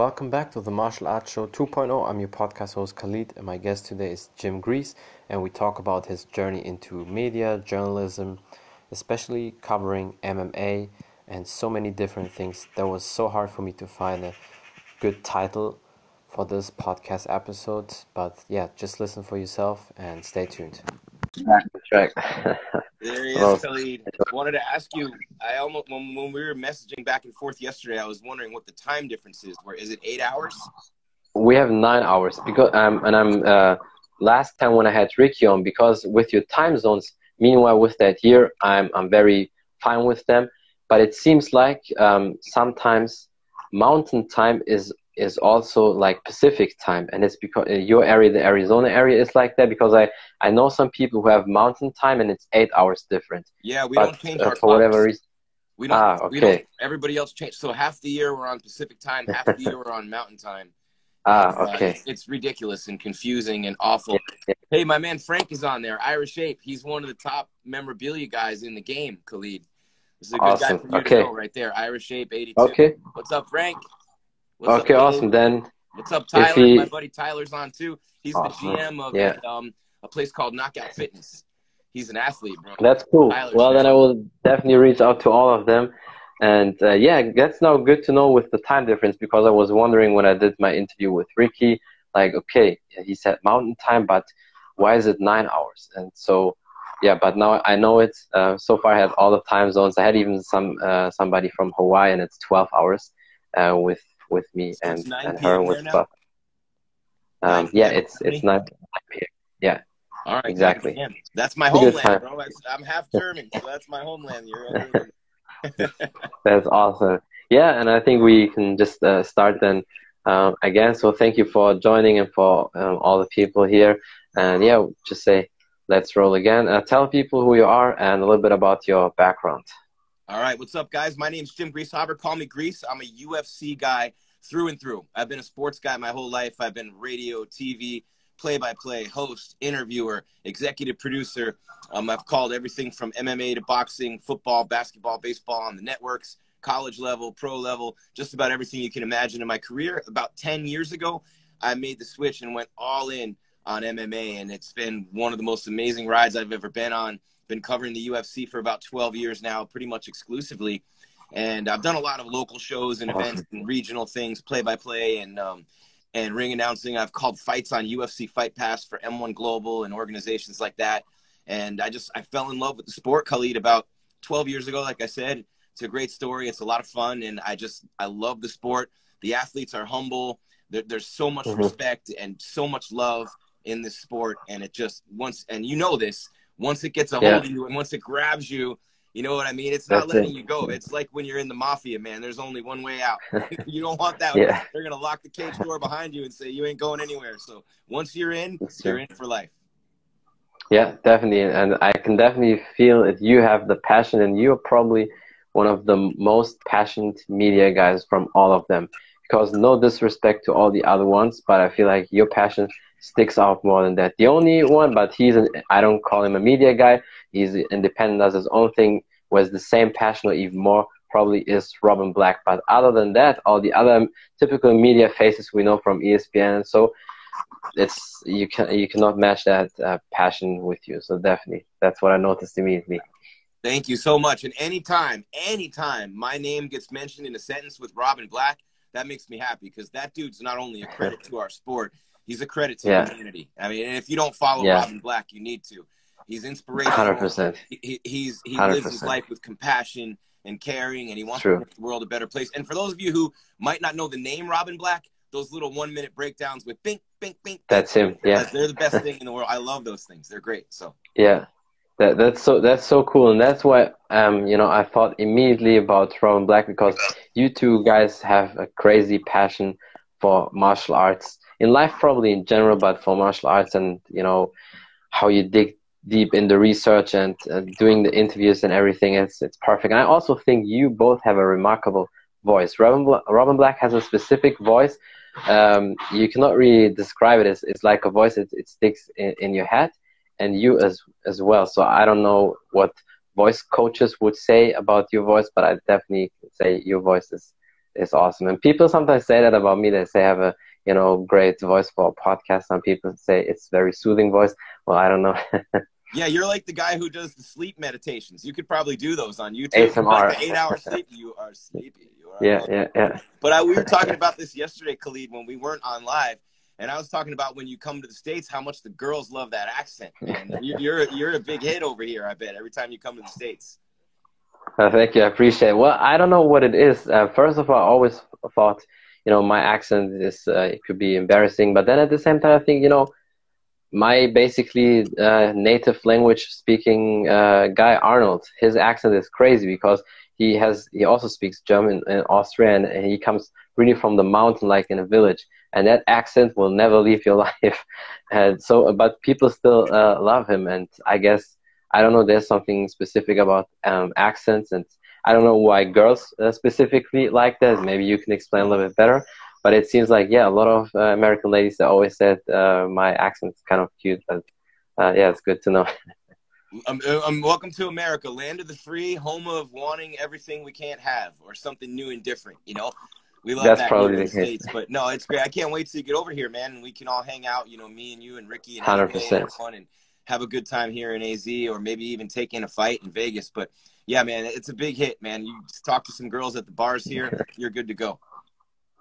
Welcome back to the Martial Arts Show 2.0. I'm your podcast host Khalid, and my guest today is Jim Gries, and we talk about his journey into media, journalism, especially covering MMA and so many different things. That was so hard for me to find a good title for this podcast episode, but yeah, just listen for yourself and stay tuned. Back on track. There he Well- is, Khalid. Wanted to ask you. I almost when, when we were messaging back and forth yesterday, I was wondering what the time difference is. Where is it? Eight hours? we have nine hours because um, and I'm uh, last time when I had Ricky on because with your time zones. Meanwhile, with that year, I'm I'm very fine with them. But it seems like um, sometimes Mountain Time is is also like Pacific Time, and it's because uh, your area, the Arizona area, is like that because I I know some people who have Mountain Time and it's eight hours different. Yeah, we but don't change uh, our for whatever reason, We don't. Ah, We don't. okay. Everybody else changed. So half the year we're on Pacific time, half the year we're on Mountain time. ah, Uh, okay. it's, it's ridiculous and confusing and awful. Yeah. Hey, my man Frank is on there. Irish Ape. He's one of the top memorabilia guys in the game. Khalid. This is a good Awesome. guy for you Okay. to know right there. Irish Ape, eighty-two. Okay. What's up, Frank? What's Okay. up, Awesome. Then What's up, Tyler? he- My buddy Tyler's on too. He's Awesome. the GM of Yeah. um, a place called Knockout Fitness. He's an athlete, bro. That's cool. Tyler's well, then. I will definitely reach out to all of them. And uh, yeah, that's now good to know with the time difference because I was wondering when I did my interview with Ricky, like, okay, he said mountain time, but why is it nine hours? And so, yeah, but now I know it. Uh, so far, I had all the time zones. I had even some uh, somebody from Hawaii, and it's 12 hours uh, with with me So and, 9 and p.m. her with there stuff. 9 Um, yeah, it's it's not. Yeah. All right, Exactly. That's my homeland, bro. I'm half German, so that's my homeland. You're That's awesome. Yeah, and I think we can just uh, start then um, again. So thank you for joining and for um, all the people here. And yeah, just say let's roll again. Uh, tell people who you are and a little bit about your background. All right, what's up, guys? My name's Jim Grieshaber. Call me Grease. I'm a UFC guy through and through. I've been a sports guy my whole life. I've been radio, TV, play-by-play, host, interviewer, executive producer. Um, I've called everything from MMA to boxing, football, basketball, baseball on the networks, college level, pro level, just about everything you can imagine in my career. About 10 years ago, I made the switch and went all in on MMA, and it's been one of the most amazing rides I've ever been on. Been covering the UFC for about 12 years now, pretty much exclusively. And I've done a lot of local shows and events and regional things, play by play and um, and ring announcing. I've called fights on UFC Fight Pass for M1 Global and organizations like that. And I just I fell in love with the sport, Khalid, about 12 years ago. Like I said, it's a great story. It's a lot of fun, and I just I love the sport. The athletes are humble. There, there's so much Mhm. respect and so much love in this sport, and it just once and you know this once it gets a Yeah. hold of you and once it grabs you. You know what I mean? It's not That's letting it. you go. It's like when you're in the mafia, man. There's only one way out. you don't want that. Yeah. They're gonna lock the cage door behind you and say you ain't going anywhere. So once you're in, That's you're true. in for life. Yeah, definitely. And I can definitely feel that you have the passion, and you're probably one of the most passionate media guys from all of them. Because no disrespect to all the other ones, but I feel like your passion sticks out more than that. The only one, but he's an, I don't call him a media guy. He's independent, does his own thing, was the same passion or even more probably is Robin Black. But other than that, all the other typical media faces we know from ESPN and so it's you can you cannot match that uh, passion with you. So definitely, that's what I noticed immediately. Thank you so much. And anytime, anytime my name gets mentioned in a sentence with Robin Black, that makes me happy because that dude's not only a credit to our sport, he's a credit to Yeah. the community. I mean, and if you don't follow Yeah. Robin Black, you need to. He's inspirational. Hundred percent. he, he- he's he lives his life with compassion and caring, and he wants True. to make the world a better place. And for those of you who might not know the name Robin Black, those little one minute breakdowns with bink, bink, bink, That's him. Yeah, they're the best thing in the world. I love those things. They're great. So yeah. That that's so that's so cool, and that's why um you know I thought immediately about Robin Black because you two guys have a crazy passion for martial arts in life, probably in general, but for martial arts and you know how you dig deep in the research and uh, doing the interviews and everything. It's it's perfect. And I also think you both have a remarkable voice. Robin Bla- Robin Black has a specific voice. Um, you cannot really describe it. It's, it's like a voice. It, it sticks in, in your head, and you as as well. So I don't know what voice coaches would say about your voice, but I definitely say your voice is is awesome. And people sometimes say that about me. They say I have a you know great voice for a podcast. Some people say it's very soothing voice. Well, I don't know. yeah, you're like the guy who does the sleep meditations. You could probably do those on YouTube. ASMR. Like eight hour sleep. You are sleepy. You are yeah, yeah, yeah. But I, we were talking about this yesterday, Khalid, when we weren't on live. And I was talking about when you come to the states, how much the girls love that accent. And you're you're a big hit over here. I bet every time you come to the states. Thank you. I appreciate it. Well, I don't know what it is. Uh, first of all, I always thought, you know, my accent is, uh, it could be embarrassing. But then at the same time, I think, you know, my basically uh, native language speaking uh, guy, Arnold, his accent is crazy because he has, he also speaks German and Austrian and he comes really from the mountain, like in a village. And that accent will never leave your life. and so, but people still uh, love him. And I guess, I don't know. There's something specific about um, accents, and I don't know why girls uh, specifically like that. Maybe you can explain a little bit better. But it seems like yeah, a lot of uh, American ladies always said uh, my accent's kind of cute. But uh, yeah, it's good to know. Um, um, welcome to America, land of the free, home of wanting everything we can't have, or something new and different. You know, we love That's that probably the the case. states. But no, it's great. I can't wait to get over here, man, and we can all hang out. You know, me and you and Ricky and 100%. have fun and have a good time here in AZ, or maybe even take in a fight in Vegas. But yeah, man, it's a big hit, man. You talk to some girls at the bars here, you're good to go.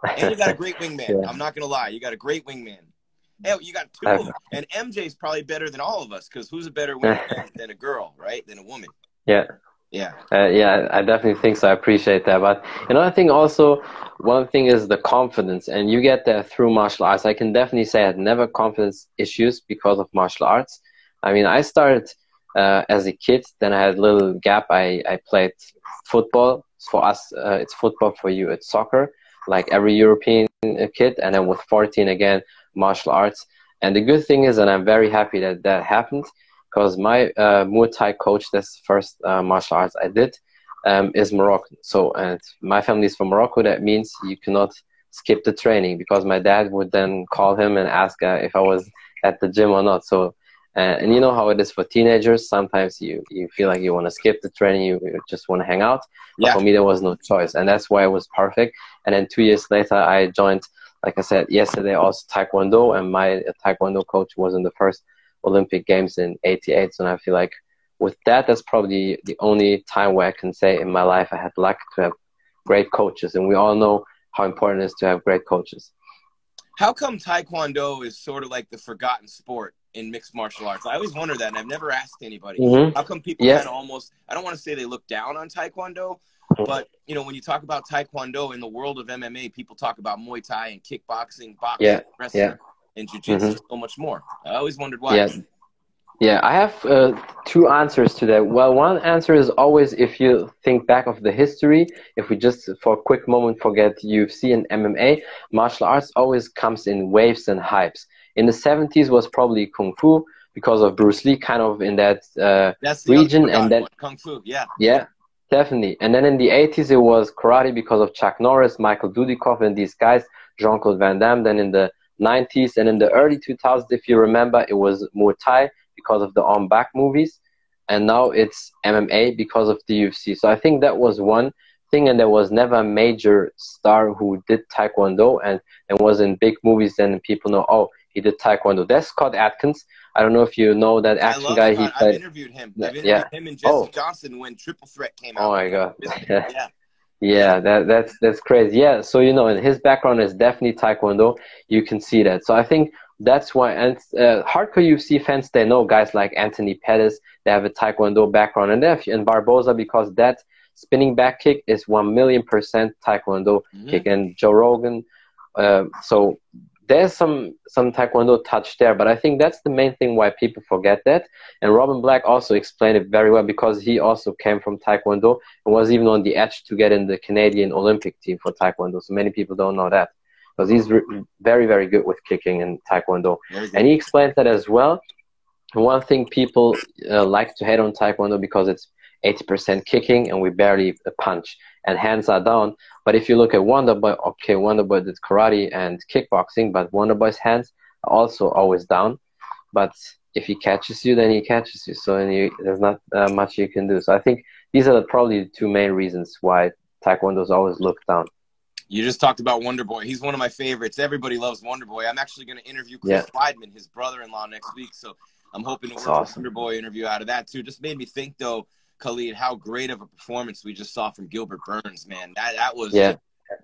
And you got a great wingman. Yeah. I'm not gonna lie, you got a great wingman. Hell, you got two of them. And MJ's probably better than all of us because who's a better wingman than a girl, right? Than a woman. Yeah. Yeah. Uh, yeah, I definitely think so. I appreciate that. But another thing also, one thing is the confidence, and you get that through martial arts. I can definitely say I had never confidence issues because of martial arts. I mean, I started uh, as a kid, then I had a little gap. I, I played football. For us, uh, it's football. For you, it's soccer, like every European kid. And then with 14, again, martial arts. And the good thing is, and I'm very happy that that happened, because my uh, Muay Thai coach, that's the first uh, martial arts I did, um, is Moroccan. So, and my family is from Morocco. That means you cannot skip the training because my dad would then call him and ask uh, if I was at the gym or not. So, uh, and you know how it is for teenagers. Sometimes you, you feel like you want to skip the training, you, you just want to hang out. But Yeah. for me, there was no choice, and that's why it was perfect. And then two years later, I joined, like I said yesterday, also Taekwondo, and my Taekwondo coach was in the first Olympic Games in '88. And I feel like with that, that's probably the only time where I can say in my life I had luck to have great coaches, and we all know how important it is to have great coaches. How come Taekwondo is sort of like the forgotten sport in mixed martial arts? I always wonder that, and I've never asked anybody. Mhm. How come people Yeah. kind of almost, I don't want to say they look down on Taekwondo, but, you know, when you talk about Taekwondo in the world of MMA, people talk about Muay Thai and kickboxing, boxing, Yeah, wrestling, yeah. and jiu-jitsu Mhm. so much more. I always wondered why. Yeah. Yeah, I have uh, two answers to that. Well, one answer is always if you think back of the history, if we just for a quick moment forget UFC and MMA, martial arts always comes in waves and hypes. In the 70s was probably Kung Fu because of Bruce Lee, kind of in that, uh, That's the Region and then- Kung Fu, yeah. yeah, definitely. And then in the 80s, it was karate because of Chuck Norris, Michael Dudikoff, and these guys, Jean Claude Van Damme. Then in the 90s and in the early 2000s, if you remember, it was Muay Thai because of the Ong Bak movies. And now it's MMA because of the UFC. So I think that was one thing. And there was never a major star who did Taekwondo and, and was in big movies. Then people know, oh, he did Taekwondo. That's Scott Adkins. I don't know if you know that action guy. He I've interviewed him. I've interviewed yeah. him and Jesse Oh. Johnson when Triple Threat came out. Oh my god. yeah. Yeah, that that's that's crazy. Yeah, so you know, and his background is definitely Taekwondo. You can see that. So I think that's why, and uh, hardcore UFC fans they know guys like Anthony Pettis. They have a Taekwondo background, and they and Barboza because that spinning back kick is one million percent Taekwondo Mhm. kick, and Joe Rogan. Uh, so there's some some Taekwondo touch there, but I think that's the main thing why people forget that. And Robin Black also explained it very well because he also came from Taekwondo and was even on the edge to get in the Canadian Olympic team for Taekwondo. So many people don't know that because he's re- very, very good with kicking in Taekwondo. And he explained that as well. One thing people uh, like to hate on Taekwondo because it's 80% kicking and we barely punch and hands are down. But if you look at Wonder Boy, okay, Wonder Boy did karate and kickboxing, but Wonder Boy's hands are also always down. But if he catches you, then he catches you. So you, there's not uh, much you can do. So I think these are the, probably the two main reasons why Taekwondo is always looked down. You just talked about Wonder Boy. He's one of my favorites. Everybody loves Wonder Boy. I'm actually going to interview Chris yeah. Weidman, his brother-in-law, next week. So I'm hoping to work awesome. a Wonder Boy interview out of that too. Just made me think though, Khalid, how great of a performance we just saw from Gilbert Burns. Man, that that was yeah.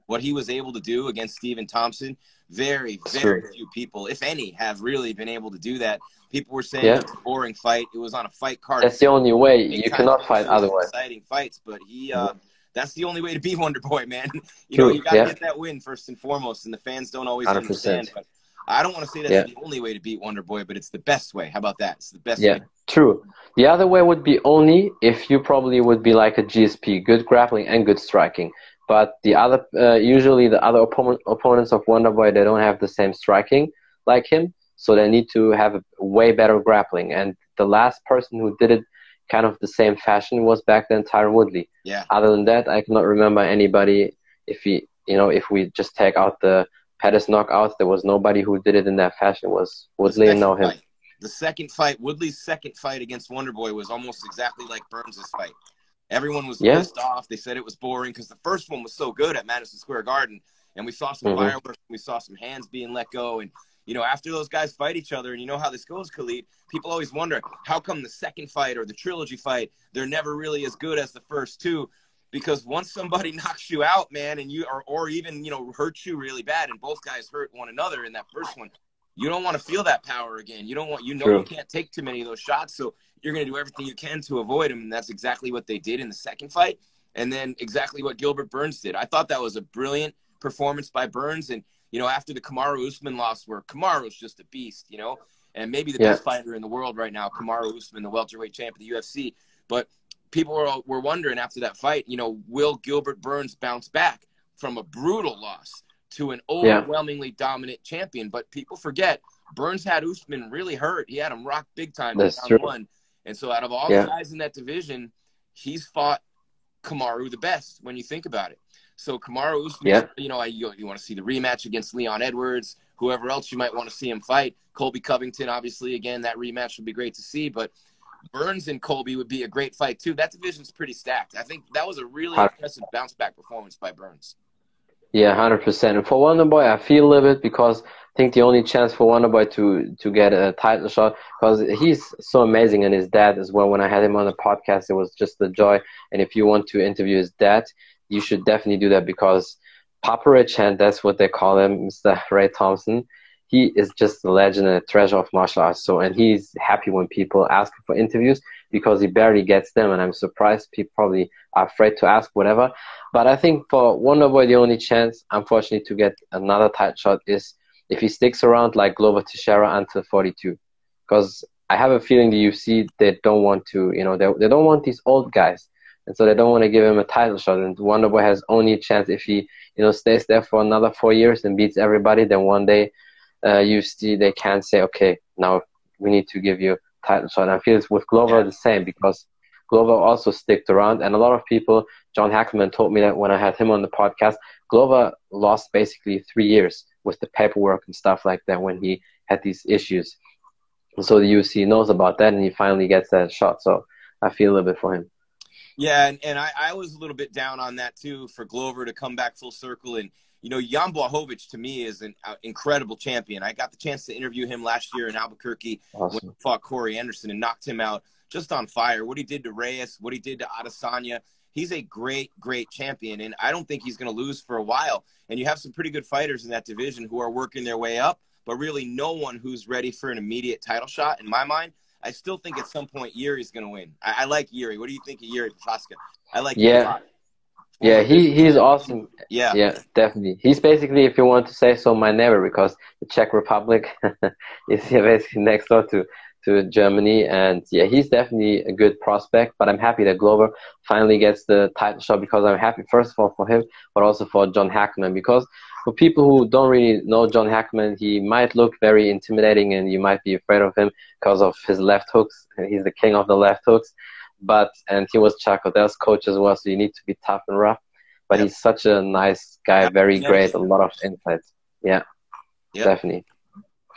what he was able to do against Stephen Thompson. Very, very sure. few people, if any, have really been able to do that. People were saying yeah. it was a boring fight. It was on a fight card. That's the only way. You cannot fight otherwise. Exciting fights, but he. Uh, that's the only way to be Wonder Boy, man. You know, you got to yeah. get that win first and foremost, and the fans don't always 100%. understand. But I don't want to say that's yeah. the only way to beat Wonder Boy, but it's the best way. How about that? It's the best yeah, way. true. The other way would be only if you probably would be like a GSP, good grappling and good striking. But the other, uh, usually the other opponent, opponents of Wonder Boy, they don't have the same striking like him, so they need to have a way better grappling. And the last person who did it kind of the same fashion was back then Tyron Woodley. Yeah. Other than that, I cannot remember anybody. If he, you know, if we just take out the Pettis knockouts, there was nobody who did it in that fashion. It was Woodley and know him. Fight. The second fight, Woodley's second fight against Wonderboy was almost exactly like Burns' fight. Everyone was yeah. pissed off. They said it was boring because the first one was so good at Madison Square Garden, and we saw some mm-hmm. fireworks, we saw some hands being let go, and you know, after those guys fight each other, and you know how this goes, Khalid, people always wonder how come the second fight or the trilogy fight, they're never really as good as the first two. Because once somebody knocks you out, man, and you or, or even, you know, hurts you really bad, and both guys hurt one another in that first one, you don't want to feel that power again. You don't want, you know, True. you can't take too many of those shots. So you're going to do everything you can to avoid them. And that's exactly what they did in the second fight. And then exactly what Gilbert Burns did. I thought that was a brilliant performance by Burns. And you know, after the Kamaru Usman loss, where Kamaru's just a beast, you know, and maybe the yeah. best fighter in the world right now, Kamaru Usman, the welterweight champ of the UFC. But people were were wondering after that fight, you know, will Gilbert Burns bounce back from a brutal loss to an overwhelmingly yeah. dominant champion? But people forget Burns had Usman really hurt. He had him rock big time That's true. one. And so out of all yeah. the guys in that division, he's fought Kamaru the best when you think about it. So Kamaru Usman, yeah. you know, you, you want to see the rematch against Leon Edwards, whoever else you might want to see him fight. Colby Covington, obviously, again, that rematch would be great to see. But Burns and Colby would be a great fight too. That division's pretty stacked. I think that was a really impressive bounce back performance by Burns. Yeah, hundred percent. And for Wonderboy, I feel a little bit because I think the only chance for Wonderboy to to get a title shot because he's so amazing and his dad as well. When I had him on the podcast, it was just a joy. And if you want to interview his dad, you should definitely do that because Papa Rich, and that's what they call him, Mr. Ray Thompson. He is just a legend and a treasure of martial arts. So, and he's happy when people ask for interviews because he barely gets them. And I'm surprised people probably are afraid to ask whatever. But I think for Wonderboy, the only chance, unfortunately, to get another title shot is if he sticks around like Glover Teixeira until 42. Because I have a feeling the UFC, they don't want to, you know, they, they don't want these old guys and so they don't want to give him a title shot. And Wonderboy has only a chance if he, you know, stays there for another four years and beats everybody. Then one day, uh, UFC they can say, okay, now we need to give you title shot. And I feel it's with Glover the same because Glover also sticked around, and a lot of people. John Hackleman told me that when I had him on the podcast, Glover lost basically three years with the paperwork and stuff like that when he had these issues. And so the UFC knows about that, and he finally gets that shot. So I feel a little bit for him. Yeah, and, and I, I was a little bit down on that too for Glover to come back full circle. And, you know, Jan Blachowicz to me is an uh, incredible champion. I got the chance to interview him last year in Albuquerque awesome. when he fought Corey Anderson and knocked him out just on fire. What he did to Reyes, what he did to Adesanya. He's a great, great champion, and I don't think he's going to lose for a while. And you have some pretty good fighters in that division who are working their way up, but really no one who's ready for an immediate title shot in my mind. I still think at some point Yuri's going to win. I, I, like Yuri. What do you think of Yuri Prochazka? I like yeah. Yeah, he he's awesome. Yeah, yeah, definitely. He's basically, if you want to say so, my neighbor because the Czech Republic is basically next door to to Germany, and yeah, he's definitely a good prospect. But I'm happy that Glover finally gets the title shot because I'm happy first of all for him, but also for John Hackman because for people who don't really know John Hackman, he might look very intimidating and you might be afraid of him because of his left hooks. He's the king of the left hooks. But, and he was Chuck Liddell's coach as well, so you need to be tough and rough. But yep. he's such a nice guy, very great, a lot of insights. Yeah, yep. definitely.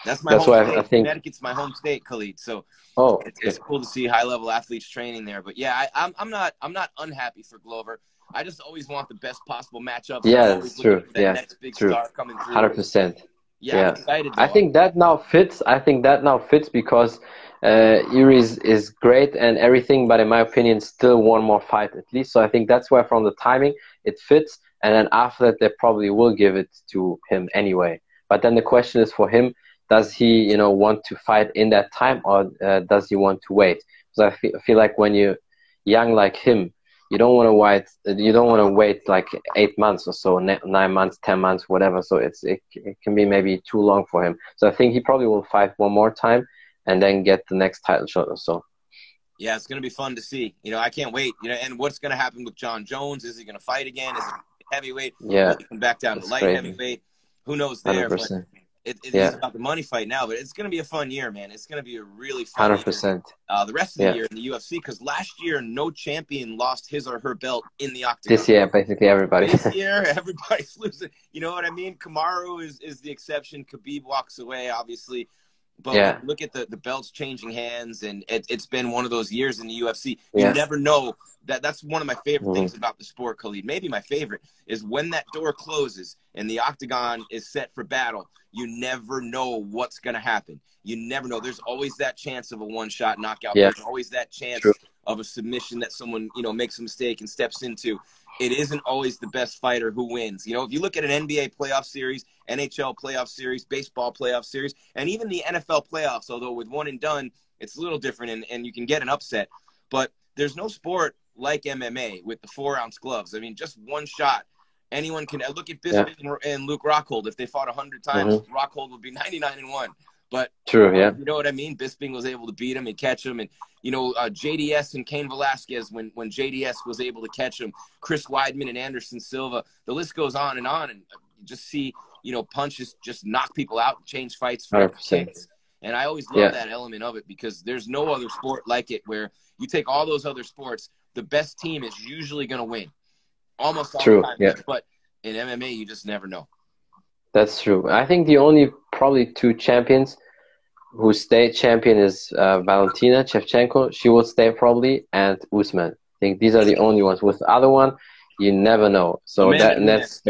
That's my that's home why state. I think Connecticut's my home state, Khalid. So oh, it's, it's cool to see high level athletes training there. But yeah, I, I'm I'm not I'm not unhappy for Glover. I just always want the best possible matchup. Yeah, it's true. Yeah, next big true. star coming through. Hundred percent. Yeah, yeah. I think that now fits. I think that now fits because uh, is, is great and everything, but in my opinion, still one more fight at least. So I think that's why from the timing it fits, and then after that they probably will give it to him anyway. But then the question is for him: Does he, you know, want to fight in that time, or uh, does he want to wait? Because I feel, I feel like when you're young like him, you don't want to wait. You don't want to wait like eight months or so, nine months, ten months, whatever. So it's it, it can be maybe too long for him. So I think he probably will fight one more time and then get the next title shot or so. Yeah, it's going to be fun to see. You know, I can't wait. You know, and what's going to happen with john Jones? Is he going to fight again? Is it heavyweight? Yeah, come back down to light crazy. heavyweight. Who knows there? 100%. It, it yeah. is about the money fight now, but it's going to be a fun year, man. It's going to be a really fun. Hundred percent. Uh, the rest of yeah. the year in the UFC, because last year no champion lost his or her belt in the octagon. This year, basically everybody. This year, everybody's losing. You know what I mean? Kamaru is is the exception. Khabib walks away, obviously. But yeah. look at the, the belts changing hands, and it, has been one of those years in the UFC. You never know that. That's one of my favorite mm-hmm. things about the sport, Khalid. Maybe my favorite is when that door closes and the octagon is set for battle. You never know what's going to happen. You never know. There's always that chance of a one shot knockout. Yeah. There's always that chance True. of a submission that someone you know makes a mistake and steps into it isn't always the best fighter who wins. You know, if you look at an NBA playoff series, NHL playoff series, baseball playoff series, and even the NFL playoffs, although with one and done, it's a little different and, and you can get an upset. But there's no sport like MMA with the four ounce gloves. I mean, just one shot. Anyone can look at Bisping yeah. and Luke Rockhold. If they fought 100 times, mm-hmm. Rockhold would be 99 and 1. But true, yeah. You know what I mean? Bisping was able to beat him and catch him, and you know uh, JDS and Cain Velasquez when when JDS was able to catch him, Chris Weidman and Anderson Silva. The list goes on and on, and you just see you know punches just knock people out, and change fights for kicks. And I always love yeah. that element of it because there's no other sport like it where you take all those other sports, the best team is usually going to win, almost all True, the time. Yeah. But in MMA, you just never know. That's true. I think the only probably two champions who stay champion is uh, Valentina Shevchenko. She will stay probably, and Usman. I think these are the only ones. With the other one, you never know. So Amanda that that's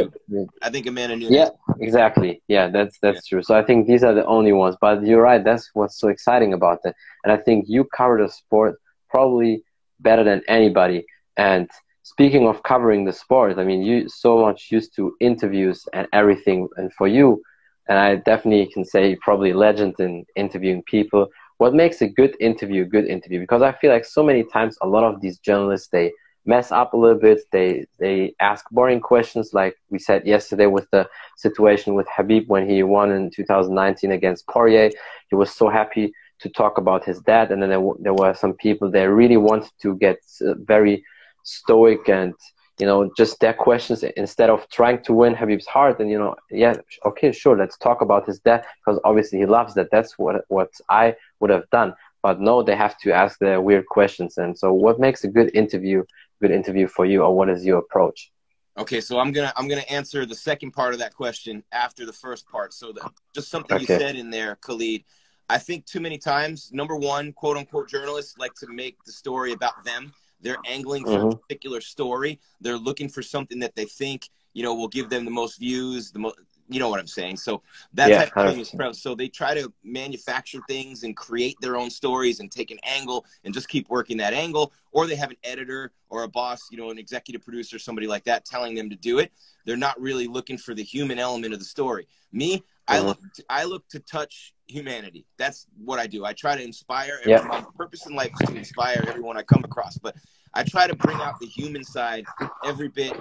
I think Amanda Nunes. Yeah, exactly. Yeah, that's that's yeah. true. So I think these are the only ones. But you're right. That's what's so exciting about it. And I think you cover the sport probably better than anybody. And speaking of covering the sport, I mean, you so much used to interviews and everything, and for you, and I definitely can say probably legend in interviewing people. What makes a good interview a good interview? Because I feel like so many times a lot of these journalists they mess up a little bit. They they ask boring questions, like we said yesterday with the situation with Khabib when he won in 2019 against Poirier. He was so happy to talk about his dad, and then there, there were some people that really wanted to get uh, very stoic and you know just their questions instead of trying to win Khabib's heart and you know yeah okay sure let's talk about his death because obviously he loves that. That's what what I would have done. But no they have to ask their weird questions. And so what makes a good interview good interview for you or what is your approach? Okay so i'm gonna i'm gonna answer the second part of that question after the first part. So that just something okay. you said in there khalid i think too many times number one quote unquote journalists like to make the story about them they're angling for mm-hmm. a particular story. They're looking for something that they think you know will give them the most views, the most. You know what I'm saying? So that yeah, type of thing is prevalent. So they try to manufacture things and create their own stories and take an angle and just keep working that angle. Or they have an editor or a boss, you know, an executive producer, somebody like that, telling them to do it. They're not really looking for the human element of the story. Me, I mm-hmm. look to, I look to touch humanity. That's what I do. I try to inspire. Everyone. Yeah. My purpose in life is to inspire everyone I come across. But I try to bring out the human side every bit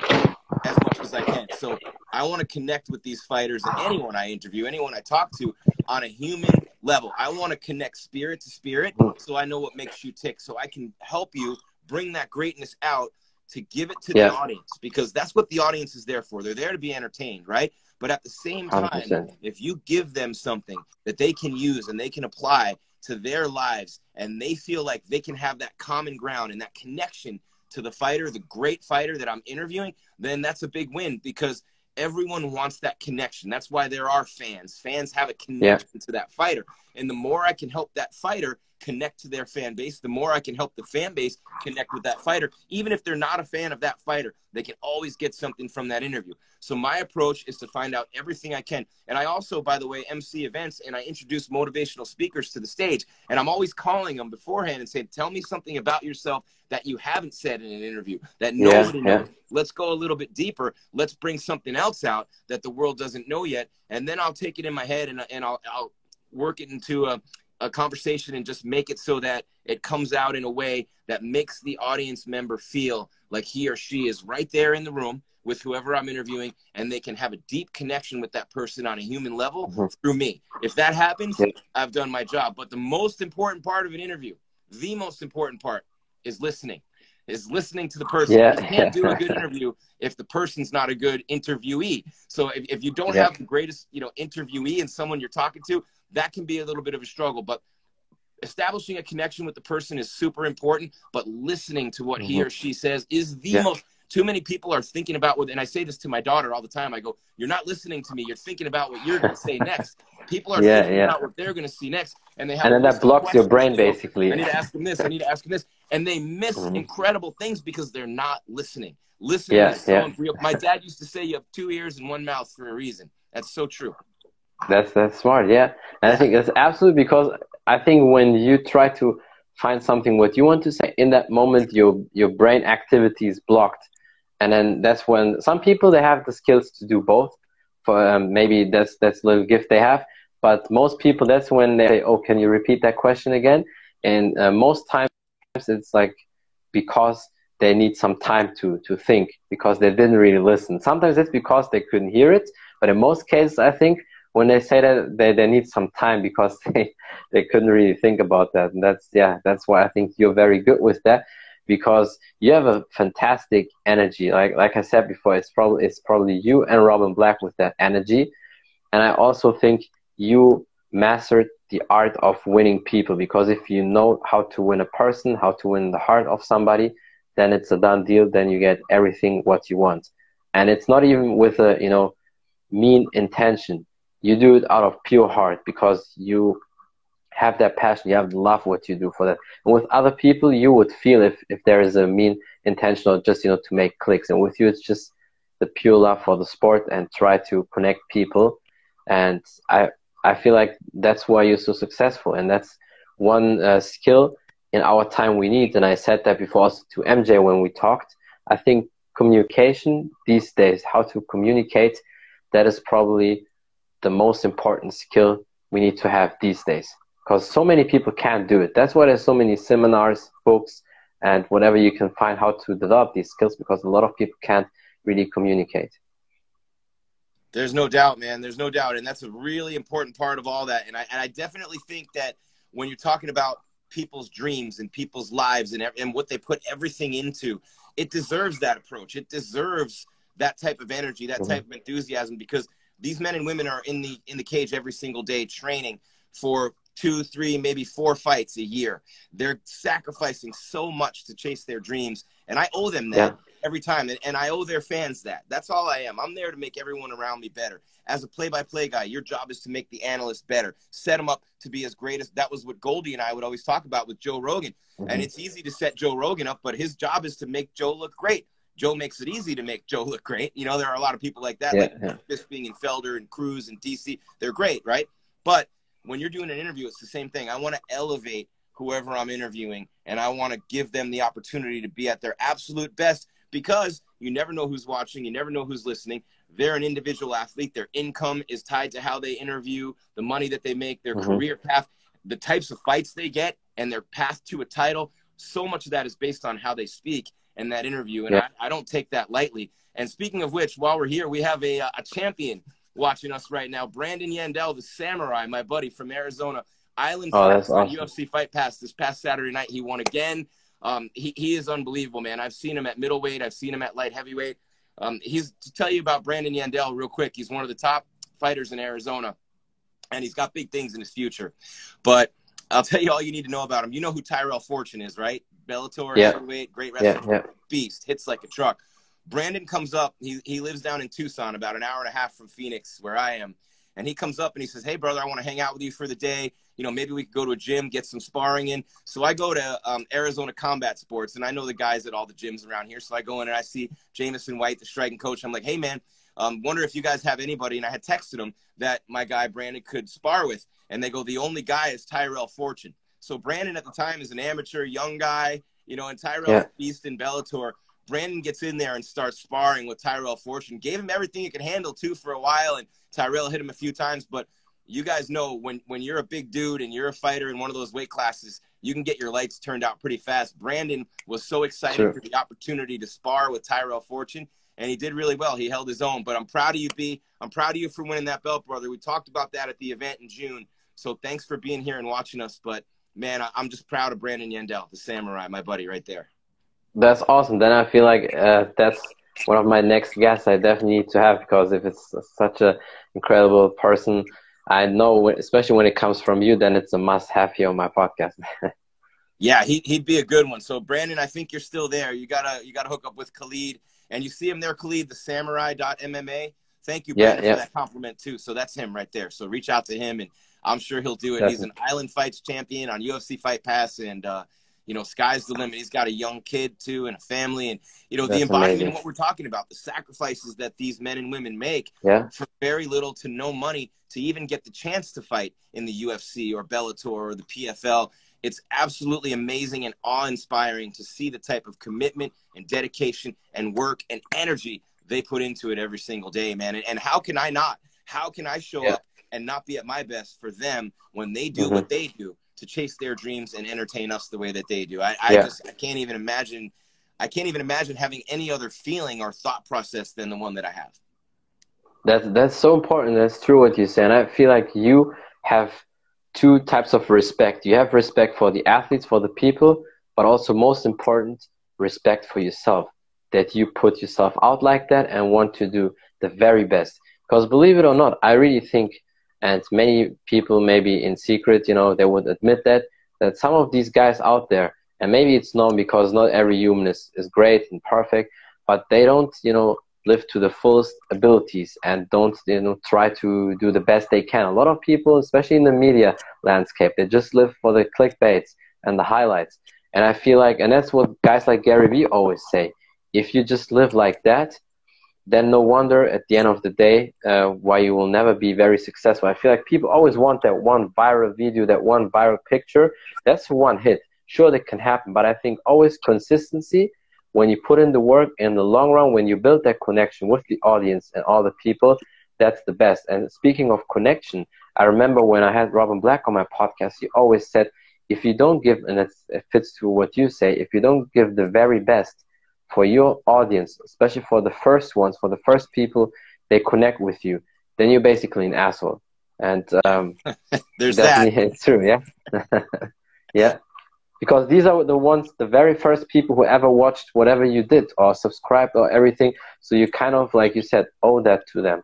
as much as I can. So I want to connect with these fighters and anyone I interview, anyone I talk to, on a human level. I want to connect spirit to spirit, so I know what makes you tick, so I can help you bring that greatness out to give it to yeah. the audience because that's what the audience is there for. They're there to be entertained, right? But at the same time, 100%. if you give them something that they can use and they can apply to their lives and they feel like they can have that common ground and that connection to the fighter, the great fighter that I'm interviewing, then that's a big win because everyone wants that connection. That's why there are fans. Fans have a connection yeah. to that fighter. And the more I can help that fighter connect to their fan base, the more I can help the fan base connect with that fighter. Even if they're not a fan of that fighter, they can always get something from that interview. So my approach is to find out everything I can. And I also, by the way, MC events and I introduce motivational speakers to the stage. And I'm always calling them beforehand and saying, tell me something about yourself that you haven't said in an interview that nobody yeah, knows. Yeah. Let's go a little bit deeper. Let's bring something else out that the world doesn't know yet. And then I'll take it in my head and, and I'll, I'll work it into a, a conversation and just make it so that it comes out in a way that makes the audience member feel like he or she is right there in the room with whoever I'm interviewing and they can have a deep connection with that person on a human level mm-hmm. through me. If that happens. I've done my job. But the most important part of an interview, the most important part is listening. Is listening to the person. Yeah. You can't do a good interview if the person's not a good interviewee. So if, if you don't yeah. have the greatest, you know, interviewee and someone you're talking to, that can be a little bit of a struggle. But establishing a connection with the person is super important. But listening to what mm-hmm. he or she says is the yeah. most. Too many people are thinking about what, and I say this to my daughter all the time. I go, "You're not listening to me. You're thinking about what you're going to say next." People are yeah, thinking yeah. about what they're going to see next, and they have. And then that blocks your brain, basically. I need to ask them this. I need to ask them this, and they miss mm-hmm. incredible things because they're not listening. Listening yeah, is so yeah. real. My dad used to say, "You have two ears and one mouth for a reason." That's so true. That's that's smart, yeah. And I think that's absolutely because I think when you try to find something what you want to say in that moment, your your brain activity is blocked, and then that's when some people they have the skills to do both. For um, maybe that's that's a little gift they have, but most people that's when they say, "Oh, can you repeat that question again?" And uh, most times it's like because they need some time to to think because they didn't really listen. Sometimes it's because they couldn't hear it, but in most cases, I think when they say that they, they need some time because they, they couldn't really think about that. And that's, yeah, that's why I think you're very good with that because you have a fantastic energy. Like, like I said before, it's probably, it's probably you and Robin Black with that energy. And I also think you mastered the art of winning people because if you know how to win a person, how to win the heart of somebody, then it's a done deal. Then you get everything what you want. And it's not even with a, you know, mean intention you do it out of pure heart because you have that passion, you have love what you do for that. And with other people, you would feel if, if there is a mean intention or just, you know, to make clicks. And with you, it's just the pure love for the sport and try to connect people. And I, I feel like that's why you're so successful. And that's one uh, skill in our time we need. And I said that before also to MJ when we talked. I think communication these days, how to communicate, that is probably the most important skill we need to have these days because so many people can't do it. That's why there's so many seminars, books, and whatever you can find how to develop these skills because a lot of people can't really communicate. There's no doubt, man. There's no doubt, and that's a really important part of all that. And I and I definitely think that when you're talking about people's dreams and people's lives and and what they put everything into, it deserves that approach. It deserves that type of energy, that mm-hmm. type of enthusiasm because these men and women are in the in the cage every single day training for two, three, maybe four fights a year. They're sacrificing so much to chase their dreams, and I owe them that yeah. every time. And, and I owe their fans that. That's all I am. I'm there to make everyone around me better. As a play-by-play guy, your job is to make the analyst better, set them up to be as great as. That was what Goldie and I would always talk about with Joe Rogan. Mm-hmm. And it's easy to set Joe Rogan up, but his job is to make Joe look great. Joe makes it easy to make Joe look great. You know, there are a lot of people like that, yeah, like yeah. being and Felder and Cruz and DC. They're great, right? But when you're doing an interview, it's the same thing. I want to elevate whoever I'm interviewing, and I want to give them the opportunity to be at their absolute best because you never know who's watching, you never know who's listening. They're an individual athlete. Their income is tied to how they interview, the money that they make, their mm-hmm. career path, the types of fights they get, and their path to a title. So much of that is based on how they speak in that interview, and yeah. I, I, don't take that lightly. And speaking of which, while we're here, we have a, a champion watching us right now, Brandon Yandel, the Samurai, my buddy from Arizona. Island oh, that's awesome. UFC Fight Pass this past Saturday night. He won again. Um, he, he is unbelievable, man. I've seen him at middleweight. I've seen him at light heavyweight. Um, he's to tell you about Brandon Yandel real quick. He's one of the top fighters in Arizona, and he's got big things in his future. But I'll tell you all you need to know about him. You know who Tyrell Fortune is, right? Bellator, yeah. heavyweight, great wrestler, yeah, yeah. beast, hits like a truck. Brandon comes up. He he lives down in Tucson, about an hour and a half from Phoenix, where I am. And he comes up and he says, "Hey, brother, I want to hang out with you for the day. You know, maybe we could go to a gym, get some sparring in." So I go to um, Arizona Combat Sports, and I know the guys at all the gyms around here. So I go in and I see Jamison White, the striking coach. I'm like, "Hey, man, um, wonder if you guys have anybody?" And I had texted him that my guy Brandon could spar with, and they go, "The only guy is Tyrell Fortune." So Brandon at the time is an amateur, young guy, you know, and Tyrell yeah. beast in Bellator. Brandon gets in there and starts sparring with Tyrell Fortune. Gave him everything he could handle too for a while, and Tyrell hit him a few times. But you guys know when when you're a big dude and you're a fighter in one of those weight classes, you can get your lights turned out pretty fast. Brandon was so excited sure. for the opportunity to spar with Tyrell Fortune, and he did really well. He held his own. But I'm proud of you, B. I'm proud of you for winning that belt, brother. We talked about that at the event in June. So thanks for being here and watching us. But man, I'm just proud of Brandon Yandel, the samurai, my buddy right there. That's awesome. Then I feel like uh, that's one of my next guests I definitely need to have because if it's such an incredible person, I know, especially when it comes from you, then it's a must have here on my podcast. yeah, he, he'd be a good one. So Brandon, I think you're still there. You gotta you gotta hook up with Khalid, and you see him there, Khalid, the Samurai.mma. Thank you, Brandon, yeah, yeah. for that compliment too. So that's him right there. So reach out to him, and I'm sure he'll do it. Definitely. He's an Island Fights champion on UFC Fight Pass, and uh, you know, sky's the limit. He's got a young kid too and a family, and you know, That's the embodiment amazing. of what we're talking about, the sacrifices that these men and women make yeah. for very little to no money to even get the chance to fight in the UFC or Bellator or the PFL. It's absolutely amazing and awe-inspiring to see the type of commitment and dedication and work and energy they put into it every single day, man. And, and how can I not? How can I show yeah. up and not be at my best for them when they do mm-hmm. what they do? To chase their dreams and entertain us the way that they do. I, I yeah. just I can't even imagine I can't even imagine having any other feeling or thought process than the one that I have. That's that's so important. That's true what you say. And I feel like you have two types of respect. You have respect for the athletes, for the people, but also most important, respect for yourself. That you put yourself out like that and want to do the very best. Because believe it or not, I really think and many people maybe in secret you know they would admit that that some of these guys out there and maybe it's known because not every human is, is great and perfect but they don't you know live to the fullest abilities and don't you know try to do the best they can. A lot of people especially in the media landscape they just live for the clickbaits and the highlights. And i feel like and that's what guys like gary vee always say if you just live like that then no wonder at the end of the day uh, why you will never be very successful. I feel like people always want that one viral video, that one viral picture. That's one hit. Sure, that can happen, but I think always consistency. When you put in the work in the long run, when you build that connection with the audience and all the people, that's the best. And speaking of connection, I remember when I had Robin Black on my podcast, he always said, if you don't give, and it fits to what you say, if you don't give the very best, for your audience, especially for the first ones, for the first people they connect with you, then you're basically an asshole. And um, there's that. It's true, yeah, yeah. Because these are the ones, the very first people who ever watched whatever you did or subscribed or everything. So you kind of, like you said, owe that to them.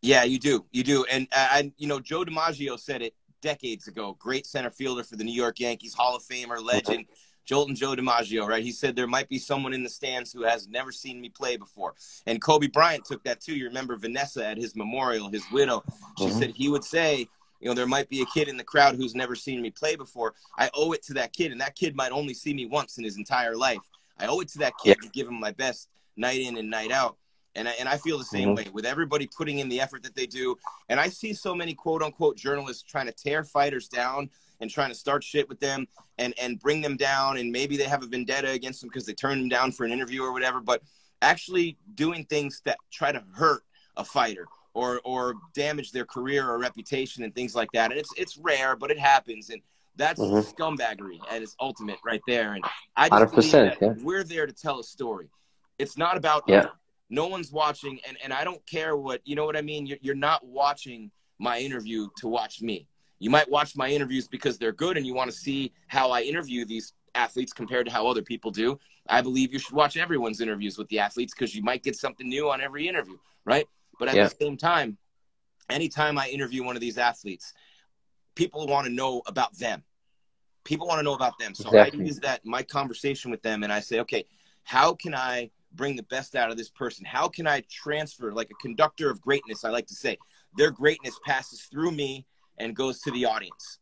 Yeah, you do, you do, and uh, you know Joe DiMaggio said it decades ago. Great center fielder for the New York Yankees, Hall of Famer, legend. Mm-hmm Joltin' Joe DiMaggio, right? He said there might be someone in the stands who has never seen me play before. And Kobe Bryant took that too. You remember Vanessa at his memorial, his widow. She mm-hmm. said he would say, you know, there might be a kid in the crowd who's never seen me play before. I owe it to that kid, and that kid might only see me once in his entire life. I owe it to that kid yeah. to give him my best night in and night out. And I, and I feel the same mm-hmm. way with everybody putting in the effort that they do. And I see so many quote unquote journalists trying to tear fighters down and trying to start shit with them and and bring them down. And maybe they have a vendetta against them because they turned them down for an interview or whatever but actually doing things that try to hurt a fighter or or damage their career or reputation and things like that. And it's it's rare but it happens. And that's mm-hmm. scumbaggery at its ultimate right there. And i just believe that yeah. we're there to tell a story. It's not about yeah. no one's watching. And and i don't care what you know what i mean? You're, you're not watching my interview to watch me you might watch my interviews because they're good and you want to see how I interview these athletes compared to how other people do. I believe you should watch everyone's interviews with the athletes because you might get something new on every interview, right? But at yeah. the same time, anytime I interview one of these athletes, people want to know about them. People want to know about them. So exactly. I use that my conversation with them and I say, okay, how can I bring the best out of this person? How can I transfer, like a conductor of greatness, I like to say, their greatness passes through me and goes to the audience.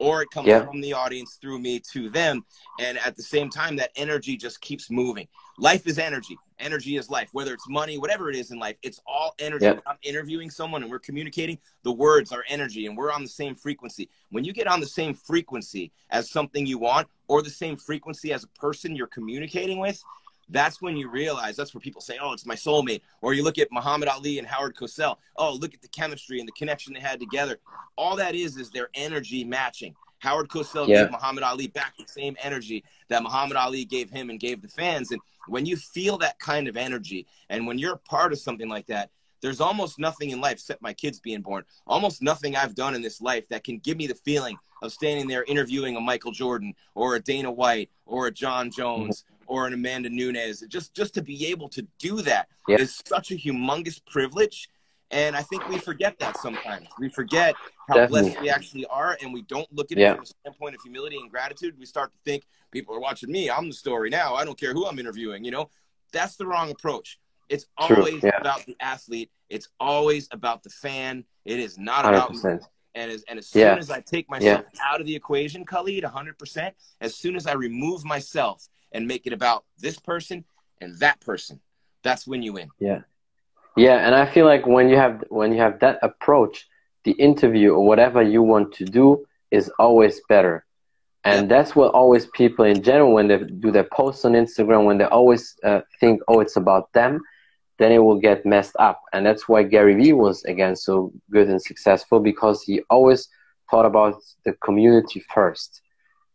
Or it comes yeah. from the audience through me to them. And at the same time that energy just keeps moving. Life is energy. Energy is life. Whether it's money whatever it is in life it's all energy. Yeah. i'm interviewing someone and we're communicating the words are energy and we're on the same frequency. When you get on the same frequency as something you want or the same frequency as a person you're communicating with that's when you realize that's where people say, "Oh, it's my soulmate." Or you look at Muhammad Ali and Howard Cosell. Oh, look at the chemistry and the connection they had together. All that is is their energy matching. Howard Cosell yeah. gave Muhammad Ali back the same energy that Muhammad Ali gave him and gave the fans. And when you feel that kind of energy, and when you're a part of something like that, there's almost nothing in life, except my kids being born, almost nothing I've done in this life that can give me the feeling of standing there interviewing a Michael Jordan or a Dana White or a Jon Jones or an Amanda Nunes. Just just to be able to do that yeah. is such a humongous privilege. And I think we forget that sometimes. We forget how Definitely. blessed we actually are, and we don't look at it from a standpoint of humility and gratitude. We start to think people are watching me. I'm the story now. I don't care who I'm interviewing. You know, that's the wrong approach. It's always yeah. about the athlete. It's always about the fan. It is not 100%. about me. And as, and as soon yeah. as I take myself yeah. out of the equation, Khalid, 100%, as soon as I remove myself and make it about this person and that person. That's when you win. Yeah. Yeah, and I feel like when you have when you have that approach, the interview or whatever you want to do is always better. And that's what always people in general, when they do their posts on Instagram, when they always uh, think, oh, it's about them, then it will get messed up. And that's why Gary Vee was, again, so good and successful because he always thought about the community first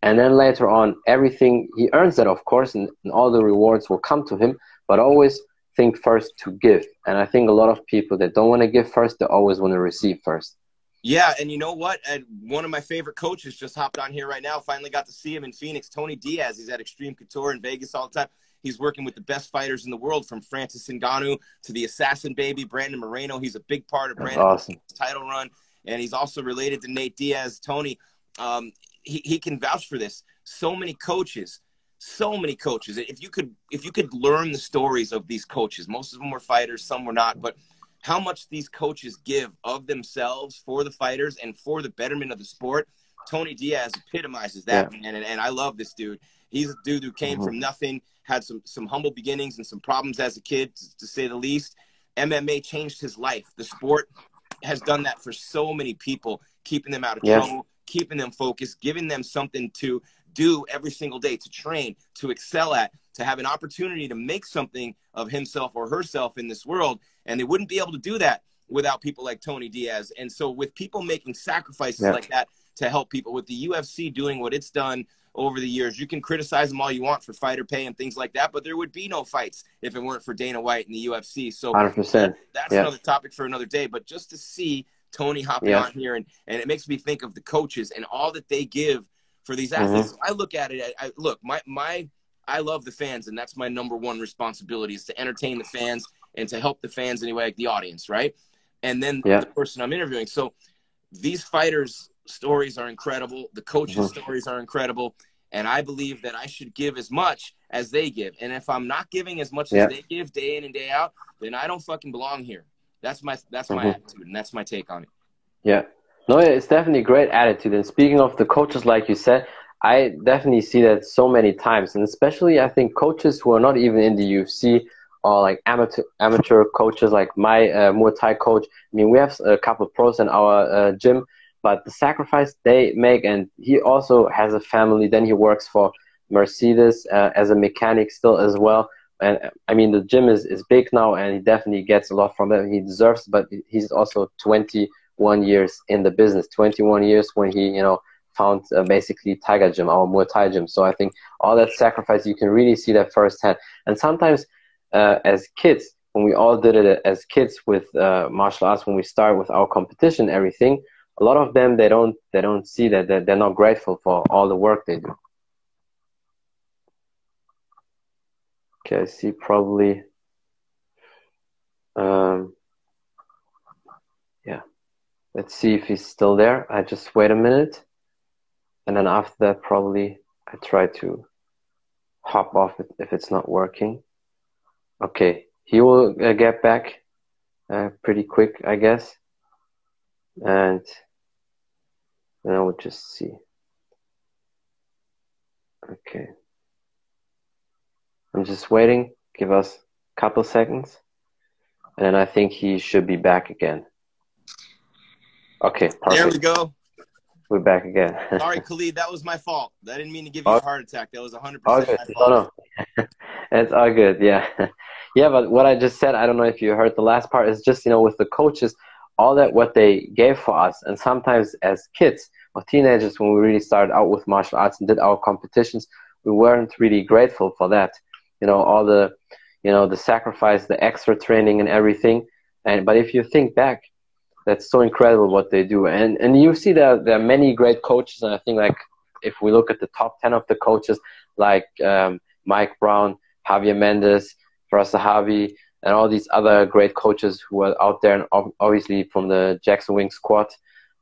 and then later on everything he earns that of course and, and, all the rewards will come to him but always think first to give. And i think a lot of people that don't want to give first they always want to receive first. Yeah and you know what? And one of my favorite coaches just hopped on here right now. Finally got to see him in phoenix. Tony diaz he's at Xtreme Couture in vegas all the time. He's working with the best fighters in the world, from Francis Ngannou to the assassin baby, Brandon Moreno. He's a big part of Brandon's awesome. title run, and he's also related to Nate Diaz. Tony, um, he, he can vouch for this. So many coaches, so many coaches. If you could if you could learn the stories of these coaches, most of them were fighters, some were not, but how much these coaches give of themselves for the fighters and for the betterment of the sport. Tony Diaz epitomizes that, yeah. man. And, and I love this dude. He's a dude who came mm-hmm. from nothing, had some some humble beginnings and some problems as a kid, to, to say the least. MMA changed his life. The sport has done that for so many people, keeping them out of yeah. trouble, keeping them focused, giving them something to do every single day, to train, to excel at, to have an opportunity to make something of himself or herself in this world. And they wouldn't be able to do that without people like Tony Diaz. And so, with people making sacrifices yeah. like that to help people, with the UFC doing what it's done over the years, you can criticize them all you want for fighter pay and things like that, but there would be no fights if it weren't for Dana White and the UFC. So, 100%. that's yeah. another topic for another day. But just to see Tony hopping yeah. on here, and, and it makes me think of the coaches and all that they give for these athletes. Mm-hmm. I look at it. I, I, look, my my I love the fans, and that's my number one responsibility is to entertain the fans and to help the fans anyway, like the audience, right? And then yeah. the person I'm interviewing. So these fighters' stories are incredible. The coaches' mm-hmm. stories are incredible. And I believe that I should give as much as they give. And if I'm not giving as much yeah. as they give day in and day out, then I don't fucking belong here. That's my that's my mm-hmm. attitude, and that's my take on it. Yeah, no, it's definitely a great attitude. And speaking of the coaches, like you said, I definitely see that so many times, and especially I think coaches who are not even in the UFC or like amateur amateur coaches, like my uh, Muay Thai coach. I mean, we have a couple of pros in our uh, gym, but the sacrifice they make, and he also has a family. Then he works for Mercedes uh, as a mechanic still as well and I mean the gym is, is big now and he definitely gets a lot from it. He deserves, but he's also 21 years in the business. 21 years when he you know found uh, basically Tiger Gym, our Muay Thai gym. So I think all that sacrifice you can really see that firsthand. And sometimes uh, as kids, when we all did it as kids with uh, martial arts, when we start with our competition, everything, a lot of them they don't they don't see that they're, they're not grateful for all the work they do. Okay, I see probably. Um, yeah, let's see if he's still there. I just wait a minute, and then after that, probably I try to hop off if it's not working. Okay, he will uh, get back uh, pretty quick, I guess. And then we'll just see. Okay. I'm just waiting. Give us a couple seconds. And then I think he should be back again. Okay, perfect. There we go. We're back again. Sorry, Khalid, that was my fault. I didn't mean to give you a heart attack. That was 100% all good. my fault. No, no. it's all good. Yeah. yeah, but what I just said, I don't know if you heard the last part, is just, you know, with the coaches, all that what they gave for us. And sometimes as kids or teenagers, when we really started out with martial arts and did our competitions, we weren't really grateful for that. You know, all the, you know, the sacrifice, the extra training and everything. And, but if you think back, that's so incredible what they do. And and you see that there are many great coaches, and I think like if we look at the top ten of the coaches, like um, Mike Brown, Javier Mendez, Firas Zahabi, and all these other great coaches who are out there, and obviously from the Jackson Wink squad.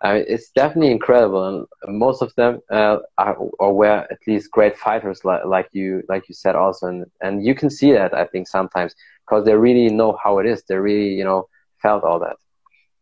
I mean, it's definitely incredible, and most of them uh, are or were at least great fighters, like, like you like you said also, and and you can see that I think sometimes because they really know how it is. They really you know felt all that.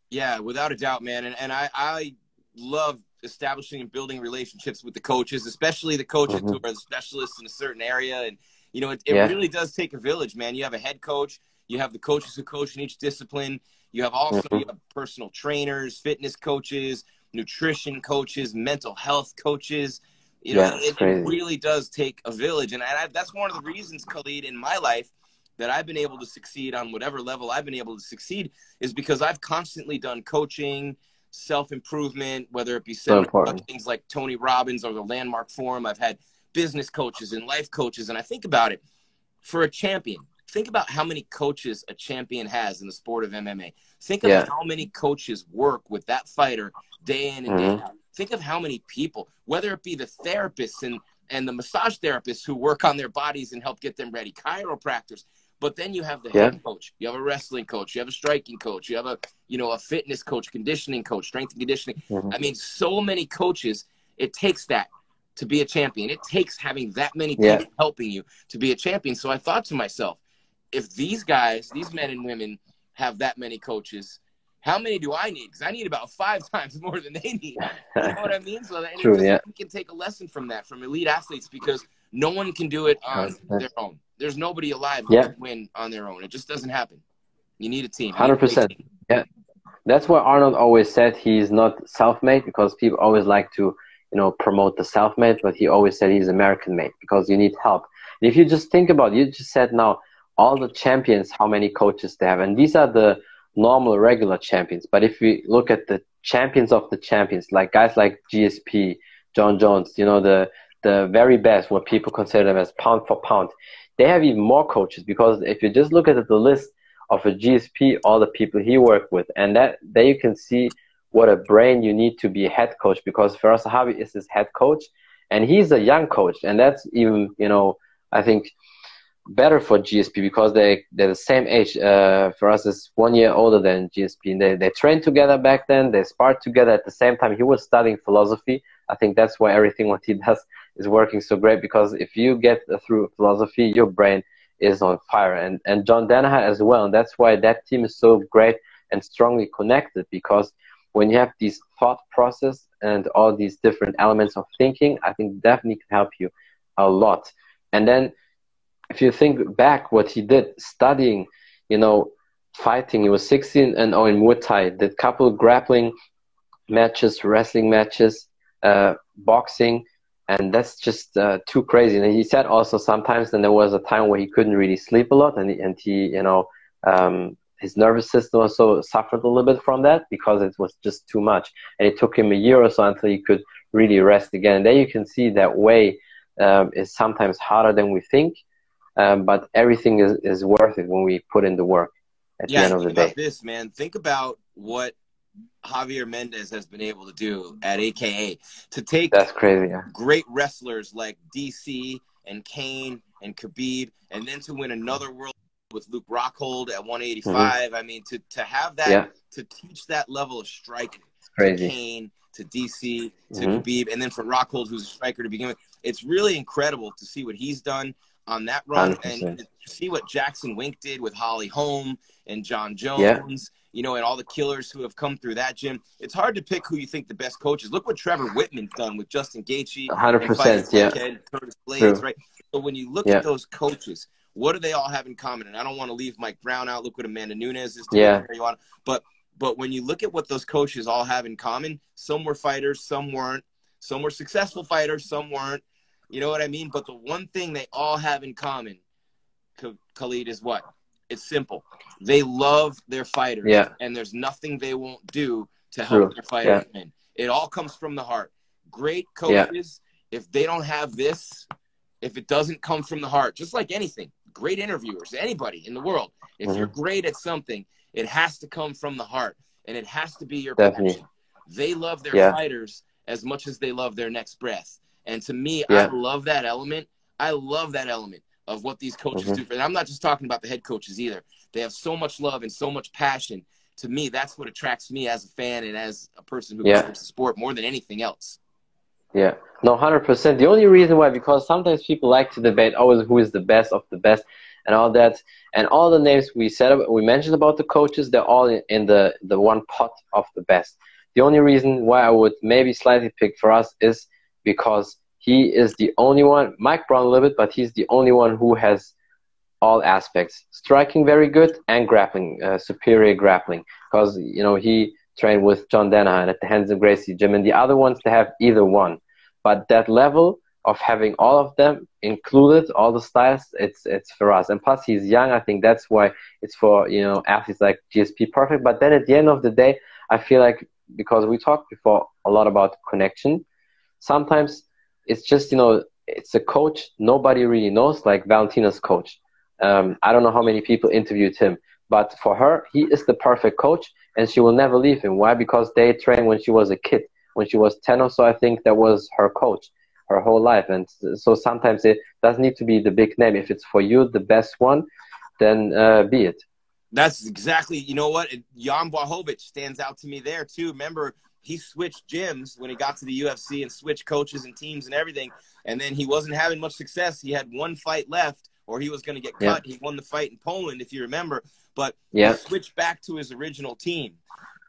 Yeah, without a doubt, man. And and I, I love establishing and building relationships with the coaches, especially the coaches mm-hmm. who are the specialists in a certain area. And you know, it, it yeah. really does take a village, man. You have a head coach, you have the coaches who coach in each discipline. You have also mm-hmm. you have personal trainers, fitness coaches, nutrition coaches, mental health coaches. You know, yeah, it, it, really does take a village, and I, that's one of the reasons, Khalid, in my life that I've been able to succeed on whatever level I've been able to succeed is because I've constantly done coaching, self improvement, whether it be so things like Tony Robbins or the Landmark Forum. I've had business coaches and life coaches, and I think about it for a champion. Think about how many coaches a champion has in the sport of MMA. Think of how many coaches work with that fighter day in and mm-hmm. day out. Think of how many people, whether it be the therapists and and the massage therapists who work on their bodies and help get them ready, chiropractors. But then you have the yeah. head coach, you have a wrestling coach, you have a striking coach, you have a you know a fitness coach, conditioning coach, strength and conditioning. Mm-hmm. I mean, so many coaches. It takes that to be a champion. It takes having that many people yeah. helping you to be a champion. So I thought to myself, if these guys, these men and women, have that many coaches, how many do I need? Because I need about five times more than they need. You know what I mean? So that, True, just, yeah. we can take a lesson from that from elite athletes because no one can do it on their own. There's nobody alive who yeah. can win on their own. It just doesn't happen. You need a team. Hundred percent. Yeah, that's why Arnold always said he's not self-made because people always like to, you know, promote the self-made, but he always said he's American-made because you need help. And if you just think about, it, you just said now all the champions, how many coaches they have, and these are the normal, regular champions. But if we look at the champions of the champions, like guys like GSP, Jon Jones, you know, the the very best, what people consider them as pound for pound, they have even more coaches. Because if you just look at the list of a GSP, all the people he worked with, and that there you can see what a brain you need to be a head coach. Because Firas Zahabi is his head coach, and he's a young coach, and that's even you know I think better for GSP because they they're the same age. Uh, us, is one year older than GSP, and they they trained together back then. They sparred together at the same time. He was studying philosophy. I think that's why everything what he does is working so great because if you get through philosophy, your brain is on fire. And and John Danaher as well. And that's why that team is so great and strongly connected because when you have these thought process and all these different elements of thinking, I think definitely can help you a lot. And then if you think back what he did studying, you know, fighting, he was 16 and 0 in Muay Thai, did couple grappling matches, wrestling matches, uh, boxing, and that's just uh, too crazy. And he said also sometimes then there was a time where he couldn't really sleep a lot, and he, and he you know um, his nervous system also suffered a little bit from that because it was just too much, and it took him a year or so until he could really rest again. And there you can see that way um, is sometimes harder than we think, um, but everything is, is worth it when we put in the work. At yeah, the end of the day, this man, think about what Javier Mendez has been able to do at AKA to take that's crazy. Yeah. Great wrestlers like DC and Cain and Khabib, and then to win another world with Luke Rockhold at 185. Mm-hmm. I mean, to to have that yeah. to teach that level of striking to Cain to DC to mm-hmm. Khabib, and then for Rockhold, who's a striker to begin with, it's really incredible to see what he's done. On that run 100%. and see what Jackson Wink did with Holly Holm and Jon Jones, yeah. you know, and all the killers who have come through that gym. It's hard to pick who you think the best coach is. Look what Trevor Wittman's done with Justin Gaethje, 100%, yeah. Curtis Blaydes, right? So when you look yeah. at those coaches, what do they all have in common? And I don't want to leave Mike Brown out. Look what Amanda Nunes is doing. Yeah. But but when you look at what those coaches all have in common, some were fighters, some weren't. Some were successful fighters, some weren't. You know what I mean? But the one thing they all have in common, Khalid, is what? It's simple. They love their fighters. Yeah. And there's nothing they won't do to help True. their fighters yeah. win. It all comes from the heart. Great coaches, yeah. if they don't have this, if it doesn't come from the heart, just like anything, great interviewers, anybody in the world, if mm-hmm. you're great at something, it has to come from the heart and it has to be your Definitely. passion. They love their yeah. fighters as much as they love their next breath. And to me, yeah. I love that element. I love that element of what these coaches mm-hmm. do. For, and I'm not just talking about the head coaches either. They have so much love and so much passion. To me, that's what attracts me as a fan and as a person who yeah. covers the sport more than anything else. Yeah, no, hundred percent. The only reason why, because sometimes people like to debate always who is the best of the best and all that, and all the names we said we mentioned about the coaches, they're all in, in the the one pot of the best. The only reason why I would maybe slightly pick Firas is because he is the only one, Mike Brown a little bit, but he's the only one who has all aspects striking very good and grappling, uh, superior grappling. Because, you know, he trained with John Danaher at the Renzo Gracie gym, and the other ones, they have either one. But that level of having all of them included, all the styles, it's it's Firas. And plus, he's young. I think that's why it's for you know athletes like GSP perfect. But then at the end of the day, I feel like because we talked before a lot about connection, sometimes it's just you know it's a coach nobody really knows like Valentina's coach. Um, I don't know how many people interviewed him, but for her, he is the perfect coach, and she will never leave him. Why? Because they trained when she was a kid, when she was ten or so. I think that was her coach her whole life, and so sometimes it doesn't need to be the big name. If it's for you the best one, then uh, be it. That's exactly, you know what? Jan Blachowicz stands out to me there too. Remember, he switched gyms when he got to the UFC and switched coaches and teams and everything. And then he wasn't having much success. He had one fight left, or he was going to get cut. Yeah. He won the fight in Poland, if you remember. But yeah. he switched back to his original team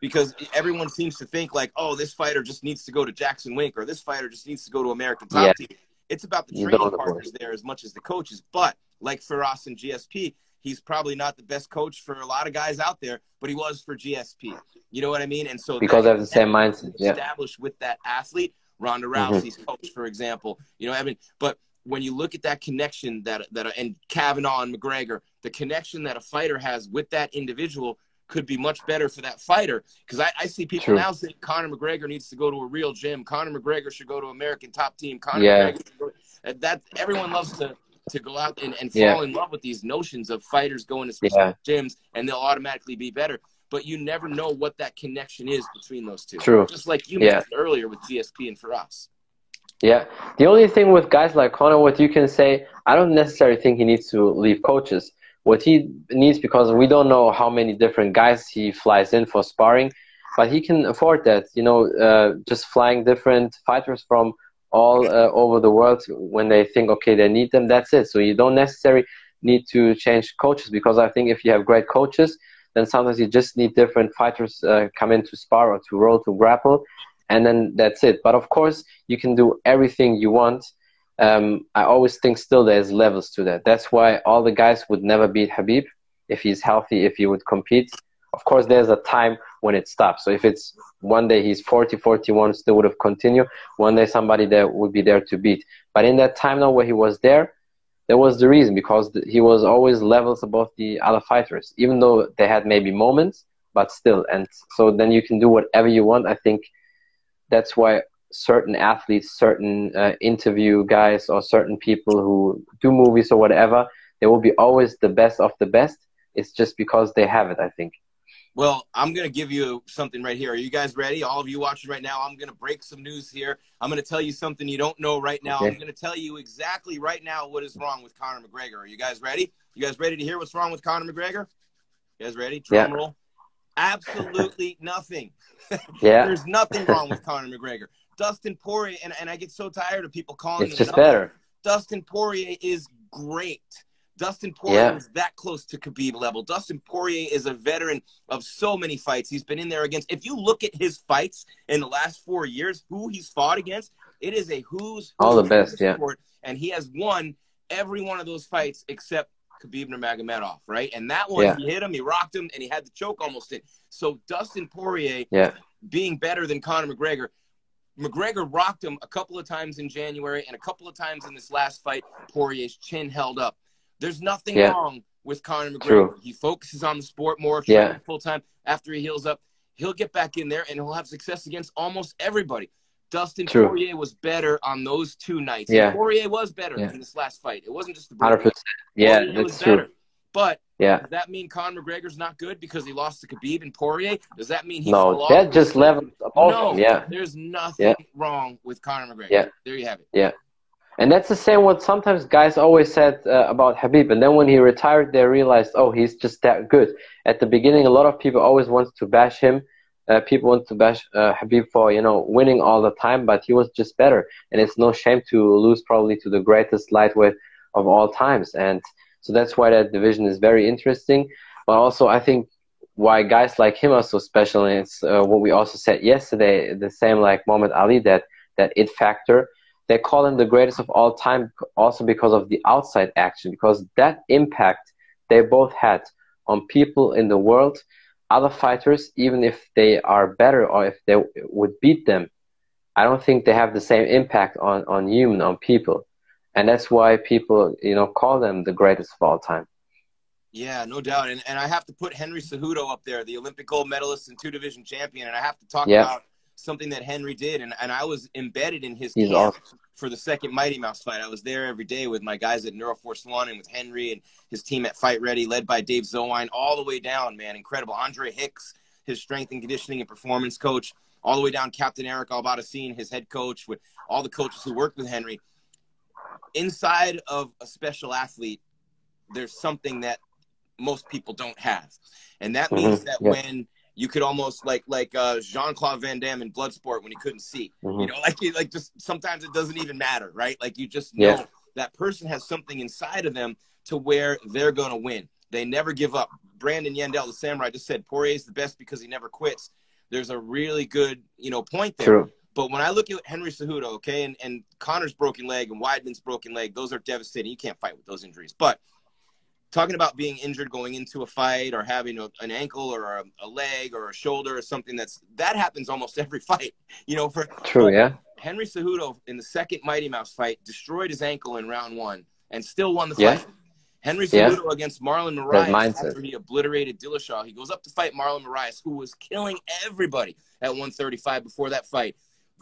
because everyone seems to think like, oh, this fighter just needs to go to Jackson Wink or this fighter just needs to go to American Top yeah. Team. It's about the training partners there as much as the coaches. But like Firas and GSP, he's probably not the best coach for a lot of guys out there, but he was for GSP. You know what I mean? And so because they have the same mindset, yeah. established with that athlete, Ronda mm-hmm. Rousey's mm-hmm. coach, for example. You know, I mean, but when you look at that connection that that and Kavanagh and McGregor, the connection that a fighter has with that individual could be much better for that fighter. Because I, I, see people True. now saying Conor McGregor needs to go to a real gym. Conor McGregor should go to American Top Team. Conor yeah. McGregor, that everyone loves to to go out and, and fall yeah. in love with these notions of fighters going to specific yeah. gyms and they'll automatically be better. But you never know what that connection is between those two. True. Just like you yeah. mentioned earlier with GSP and Firas. Yeah. The only thing with guys like Conor, what you can say, I don't necessarily think he needs to leave coaches. What he needs, because we don't know how many different guys he flies in for sparring, but he can afford that. You know, uh, just flying different fighters from all uh, over the world when they think okay they need them that's it. So you don't necessarily need to change coaches because i think if you have great coaches then sometimes you just need different fighters uh, come in to spar or to roll to grapple and then that's it. But of course you can do everything you want. Um, i always think still there's levels to that. That's why all the guys would never beat Khabib if he's healthy if he would compete. Of course there's a time when it stops. So if it's one day he's 40 41 still would have continued. One day somebody that would be there to beat. But in that time now where he was there there was the reason because he was always levels above the other fighters even though they had maybe moments but still. And so then you can do whatever you want. I think that's why certain athletes certain uh, interview guys or certain people who do movies or whatever they will be always the best of the best. It's just because they have it i think well, I'm going to give you something right here. Are you guys ready? All of you watching right now, I'm going to break some news here. I'm going to tell you something you don't know right now. Okay. I'm going to tell you exactly right now what is wrong with Conor McGregor. Are you guys ready? You guys ready to hear what's wrong with Conor McGregor? You guys ready? Drum yeah. roll. Absolutely nothing. yeah. There's nothing wrong with Conor McGregor. Dustin Poirier, and, and I get so tired of people calling it's just better. Dustin Poirier is great. Dustin Poirier yeah. is that close to Khabib level. Dustin Poirier is a veteran of so many fights. He's been in there against. If you look at his fights in the last four years, who he's fought against, it is a who's, all the best, yeah. Sport, and he has won every one of those fights except Khabib Nurmagomedov, right? And that one, yeah. he hit him, he rocked him, and he had the choke almost in. So Dustin Poirier, yeah. being better than Conor McGregor, McGregor rocked him a couple of times in January and a couple of times in this last fight. Poirier's chin held up. There's nothing yeah. wrong with Conor McGregor. True. He focuses on the sport more, yeah. full time. After he heals up, he'll get back in there and he'll have success against almost everybody. Dustin True. Poirier was better on those two nights. Yeah. Poirier was better yeah. in this last fight. It wasn't just the 100%. Yeah, Poirier that's true. Better. But yeah. does that mean Conor McGregor's not good because he lost to Khabib and Poirier? Does that mean he no? That just levels no, Yeah. There's nothing yeah. wrong with Conor McGregor. Yeah. There you have it. Yeah. And that's the same what sometimes guys always said uh, about Khabib. And then when he retired, they realized, oh, he's just that good. At the beginning, a lot of people always wanted to bash him. Uh, people want to bash uh, Khabib for, you know, winning all the time, but he was just better. And it's no shame to lose probably to the greatest lightweight of all times. And so that's why that division is very interesting. But also, I think why guys like him are so special, and it's uh, what we also said yesterday, the same like Muhammad Ali, that, that it factor they call him the greatest of all time also because of the outside action, because that impact they both had on people in the world, other fighters, even if they are better or if they would beat them, I don't think they have the same impact on, on human, on people. And that's why people, you know, call them the greatest of all time. Yeah, no doubt. And, and I have to put Henry Cejudo up there, the Olympic gold medalist and two division champion. And I have to talk yeah. about something that Henry did, and, and I was embedded in his He's camp awesome. for the second Mighty Mouse fight. I was there every day with my guys at Neuroforce One and with Henry and his team at Fight Ready, led by Dave Zowine, all the way down, man, incredible. Andre Hicks, his strength and conditioning and performance coach, all the way down Captain Eric Albarracin, his head coach, with all the coaches who worked with Henry. Inside of a special athlete, there's something that most people don't have, and that means mm-hmm. that yeah. when – you could almost like like uh, Jean Claude Van Damme in Bloodsport when he couldn't see. Mm-hmm. You know, like like just sometimes it doesn't even matter, right? Like you just know yeah. that person has something inside of them to where they're gonna win. They never give up. Brandon Yandel, the samurai, just said Poirier is the best because he never quits. There's a really good you know point there. True. But when I look at Henry Cejudo, okay, and, and Conor's broken leg and Weidman's broken leg, those are devastating. You can't fight with those injuries. But talking about being injured going into a fight or having a, an ankle or a, a, leg or a shoulder or something that's that happens almost every fight you know for true yeah henry Cejudo in the second mighty mouse fight destroyed his ankle in round one and still won the yeah. fight henry Cejudo yeah. against marlon moraes after he obliterated dillashaw he goes up to fight marlon moraes who was killing everybody at 135 before that fight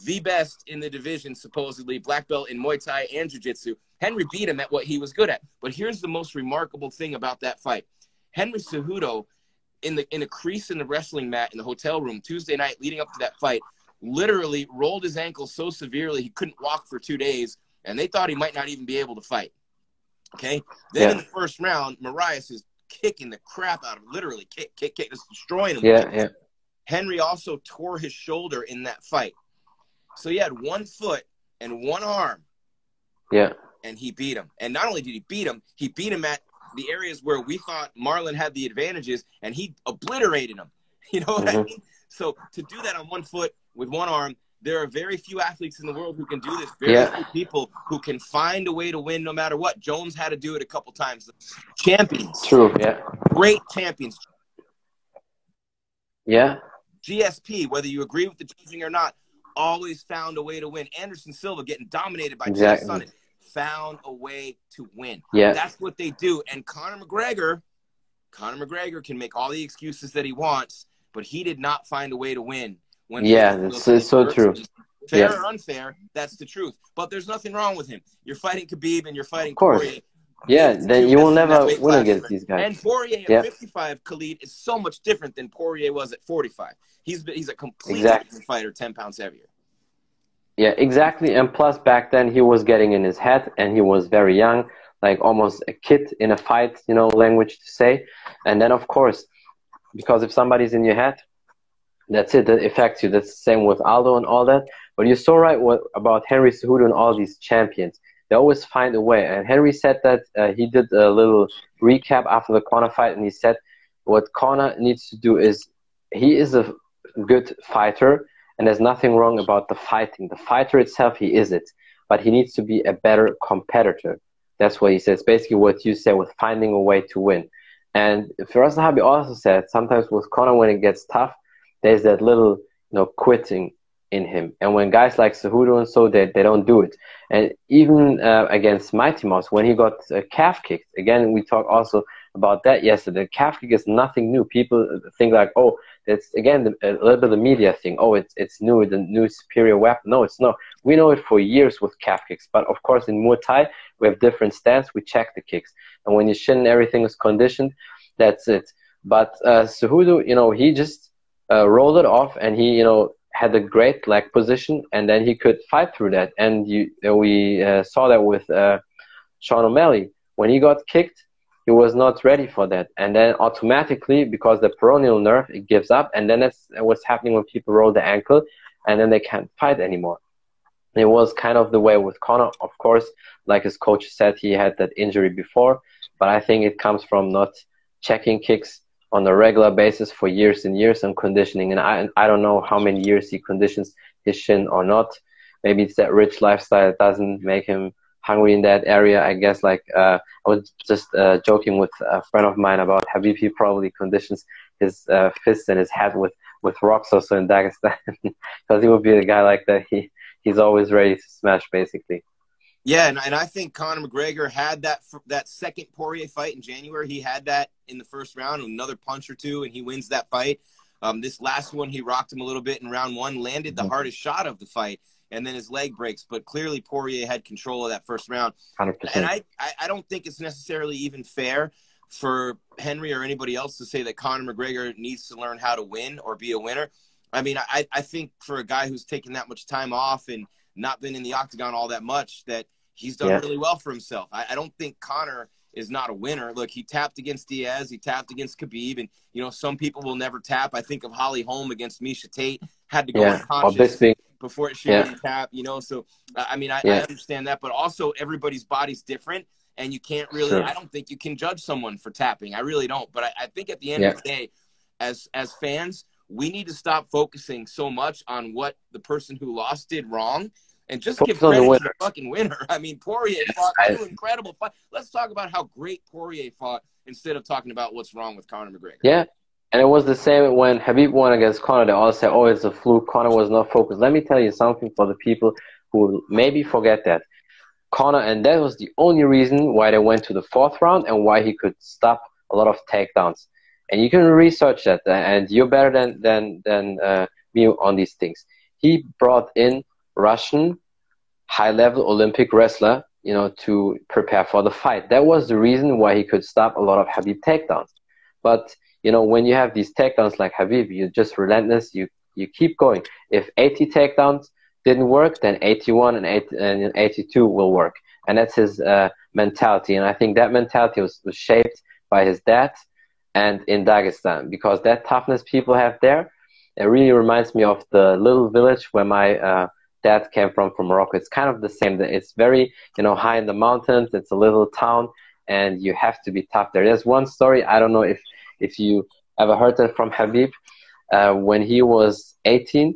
the best in the division, supposedly black belt in Muay Thai and Jiu Jitsu. Henry beat him at what he was good at. But here's the most remarkable thing about that fight: Henry Cejudo, in the in a crease in the wrestling mat in the hotel room Tuesday night leading up to that fight, literally rolled his ankle so severely he couldn't walk for two days, and they thought he might not even be able to fight. Okay, then yeah. in the first round, Moraes is kicking the crap out of him, literally kick, kick, kick, just destroying him. Yeah, yeah. Henry also tore his shoulder in that fight. So he had one foot and one arm. Yeah. And he beat him. And not only did he beat him, he beat him at the areas where we thought Marlon had the advantages, and he obliterated him. You know what mm-hmm. I mean? So to do that on one foot with one arm, there are very few athletes in the world who can do this. Very yeah. few people who can find a way to win no matter what. Jones had to do it a couple times. Champions. True. Yeah. Great champions. Yeah. GSP, whether you agree with the judging or not, always found a way to win. Anderson Silva getting dominated by exactly. Sonnen found a way to win. Yeah. That's what they do. And Conor McGregor, Conor McGregor can make all the excuses that he wants, but he did not find a way to win. When yeah, it's, it's so true. Fair yeah. or unfair, that's the truth. But there's nothing wrong with him. You're fighting Khabib and you're fighting of course. Poirier. Yeah, then you will never win against these guys. And Poirier at yeah. 55, Khalid, is so much different than Poirier was at 45. He's he's a completely exactly. different fighter, 10 pounds heavier. Yeah, exactly. And plus, back then he was getting in his head, and he was very young, like almost a kid in a fight, you know, language to say. And then, of course, because if somebody's in your head, that's it. That affects you. That's the same with Aldo and all that. But you're so right what, about Henry Cejudo and all these champions. they always find a way. And Henry said that uh, he did a little recap after the Conor fight, and he said what Conor needs to do is he is a good fighter, and there's nothing wrong about the fighting. The fighter itself, he is it, but he needs to be a better competitor. That's what he says. Basically, what you said with finding a way to win. And Firas Zahabi also said sometimes with Conor, when it gets tough, there's that little you know quitting in him. And when guys like Cejudo and so, they, they don't do it. And even uh, against Mighty Mouse, when he got uh, calf kicked, again, we talked also about that yesterday. Calf kick is nothing new. People think like, oh, it's again a little bit of the media thing. Oh, it's it's new, the new superior weapon. No, it's not. We know it for years with calf kicks, but of course in Muay Thai we have different stance. We check the kicks, and when you shin everything is conditioned, that's it. But uh, Cejudo, you know, he just uh, rolled it off, and he, you know, had a great leg position, and then he could fight through that. And you, we uh, saw that with uh, Sean O'Malley when he got kicked, he was not ready for that, and then automatically because the peroneal nerve it gives up, and then that's what's happening when people roll the ankle, and then they can't fight anymore. It was kind of the way with Conor. Of course, like his coach said, he had that injury before, but I think it comes from not checking kicks on a regular basis for years and years and conditioning. And I, I don't know how many years he conditions his shin or not. Maybe it's that rich lifestyle that doesn't make him hungry in that area. I guess like uh, I was just uh, joking with a friend of mine about Khabib. He probably conditions his uh, fists and his head with with rocks also in Dagestan because he would be a guy like that. He he's always ready to smash basically. Yeah, and, and I think Conor McGregor had that that second Poirier fight in January. He had that in the first round, another punch or two, and he wins that fight. Um, this last one, he rocked him a little bit in round one, landed the mm-hmm. hardest shot of the fight, and then his leg breaks. But clearly, Poirier had control of that first round. 100%. And I, I don't think it's necessarily even fair for Henry or anybody else to say that Conor McGregor needs to learn how to win or be a winner. I mean, I, I think for a guy who's taken that much time off and not been in the octagon all that much, that he's done yeah. really well for himself. I, I don't think Conor is not a winner. Look, he tapped against Diaz, he tapped against Khabib, and you know some people will never tap. I think of Holly Holm against Miesha Tate had to go yeah. unconscious before she yeah. tap. You know, so uh, I mean I, yeah. I, understand that, but also everybody's body's different, and you can't really. Sure. I don't think you can judge someone for tapping. I really don't. But I, I think at the end of the day, as as fans, we need to stop focusing so much on what the person who lost did wrong and just Focus give credit the to the fucking winner. I mean, Poirier fought two incredible fight. Let's talk about how great Poirier fought instead of talking about what's wrong with Conor McGregor. Yeah, and it was the same when Khabib won against Conor. They all said, "Oh, it's a fluke. Conor was not focused." Let me tell you something for the people who maybe forget that. Conor, and that was the only reason why they went to the fourth round and why he could stop a lot of takedowns. And you can research that, and you're better than than than uh, me on these things. He brought in Russian high level Olympic wrestler, you know, to prepare for the fight. That was the reason why he could stop a lot of Khabib takedowns. But you know, when you have these takedowns like Khabib, you're just relentless. You you keep going. If 80 takedowns didn't work, then 81 and, 80, and 82 will work. And that's his uh, mentality. And I think that mentality was, was shaped by his dad and in Dagestan because that toughness people have there, it really reminds me of the little village where my uh, dad came from from Morocco. It's kind of the same. It's very you know high in the mountains. It's a little town, and you have to be tough there. There's one story. I don't know if if you ever heard that from Khabib, Uh, when he was 18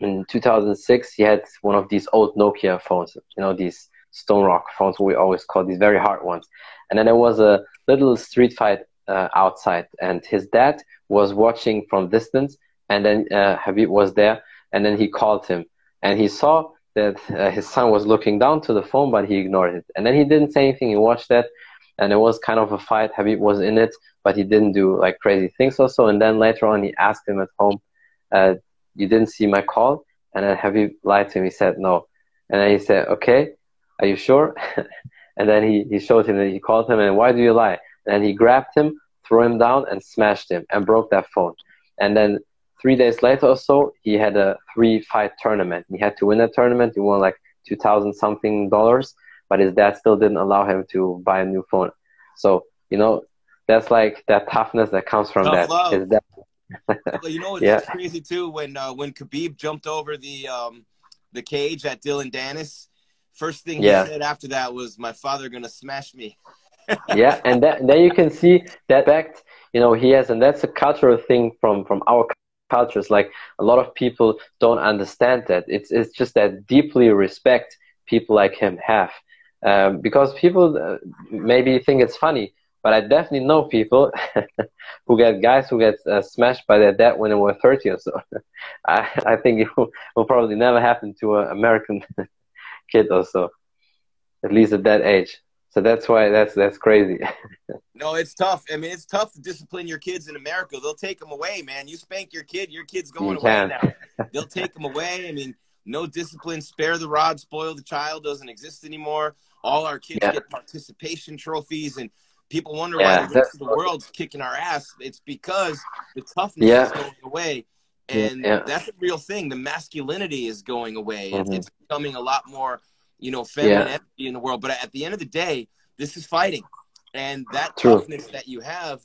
in 2006, he had one of these old Nokia phones. You know these Stone Rock phones we always call these very hard ones. And then there was a little street fight uh, outside, and his dad was watching from distance, and then uh, Khabib was there, and then he called him and he saw that uh, his son was looking down to the phone, but he ignored it. And then he didn't say anything. He watched that, and it was kind of a fight. Khabib was in it, but he didn't do like crazy things also. And then later on, he asked him at home, uh, "You didn't see my call?" And then Khabib lied to him. He said no. And then he said, "Okay, are you sure?" and then he, he showed him that he called him, and why do you lie? And he grabbed him, threw him down, and smashed him, and broke that phone. And then three days later or so, he had a three fight tournament. He had to win that tournament. He won like two thousand something dollars, but his dad still didn't allow him to buy a new phone. So you know, that's like that toughness that comes from Tough that. Well, you know, it's yeah. crazy too when uh, when Khabib jumped over the um, the cage at Dillon Danis First thing yeah. he said after that was, "My father gonna smash me." yeah, and that, then you can see that fact. You know, he has, and that's a cultural thing from from our cultures. Like a lot of people don't understand that. It's it's just that deeply respect people like him have, um, because people uh, maybe think it's funny, but I definitely know people who get guys who get uh, smashed by their dad when they were 30 or so. I, I think it will, will probably never happen to an American kid or so, at least at that age. So that's why that's that's crazy. no, it's tough. I mean, it's tough to discipline your kids in America. They'll take them away, man. You spank your kid, your kid's going you away now. They'll take them away. I mean, no discipline, spare the rod, spoil the child doesn't exist anymore. All our kids yeah. get participation trophies, and people wonder yeah, why the rest of the world's kicking our ass. It's because the toughness yeah. is going away, and that's a real thing. The masculinity is going away. Mm-hmm. It's becoming a lot more you know, feminine yeah. energy in the world. But at the end of the day, this is fighting. And that True. toughness that you have,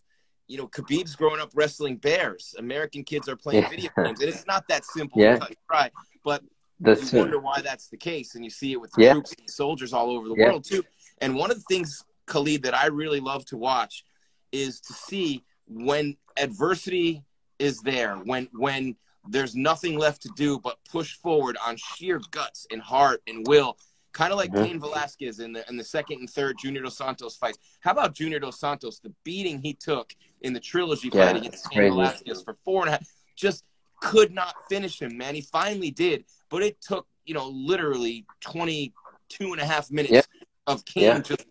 you know, Khabib's growing up wrestling bears. American kids are playing yeah. video games. And it's not that simple yeah. try. But that's you wonder why that's the case. And you see it with yeah. troops and soldiers all over the yeah. world too. And one of the things, Khalid, that I really love to watch is to see when adversity is there, when when there's nothing left to do but push forward on sheer guts and heart and will kind of like mm-hmm. Cain Velasquez in the in the second and third Junior Dos Santos fights. How about Junior Dos Santos? The beating he took in the trilogy yeah, fight against Cain crazy. Velasquez for four and a half, just could not finish him. Man, he finally did, but it took you know literally 22 and a half minutes yeah. of Cain yeah. just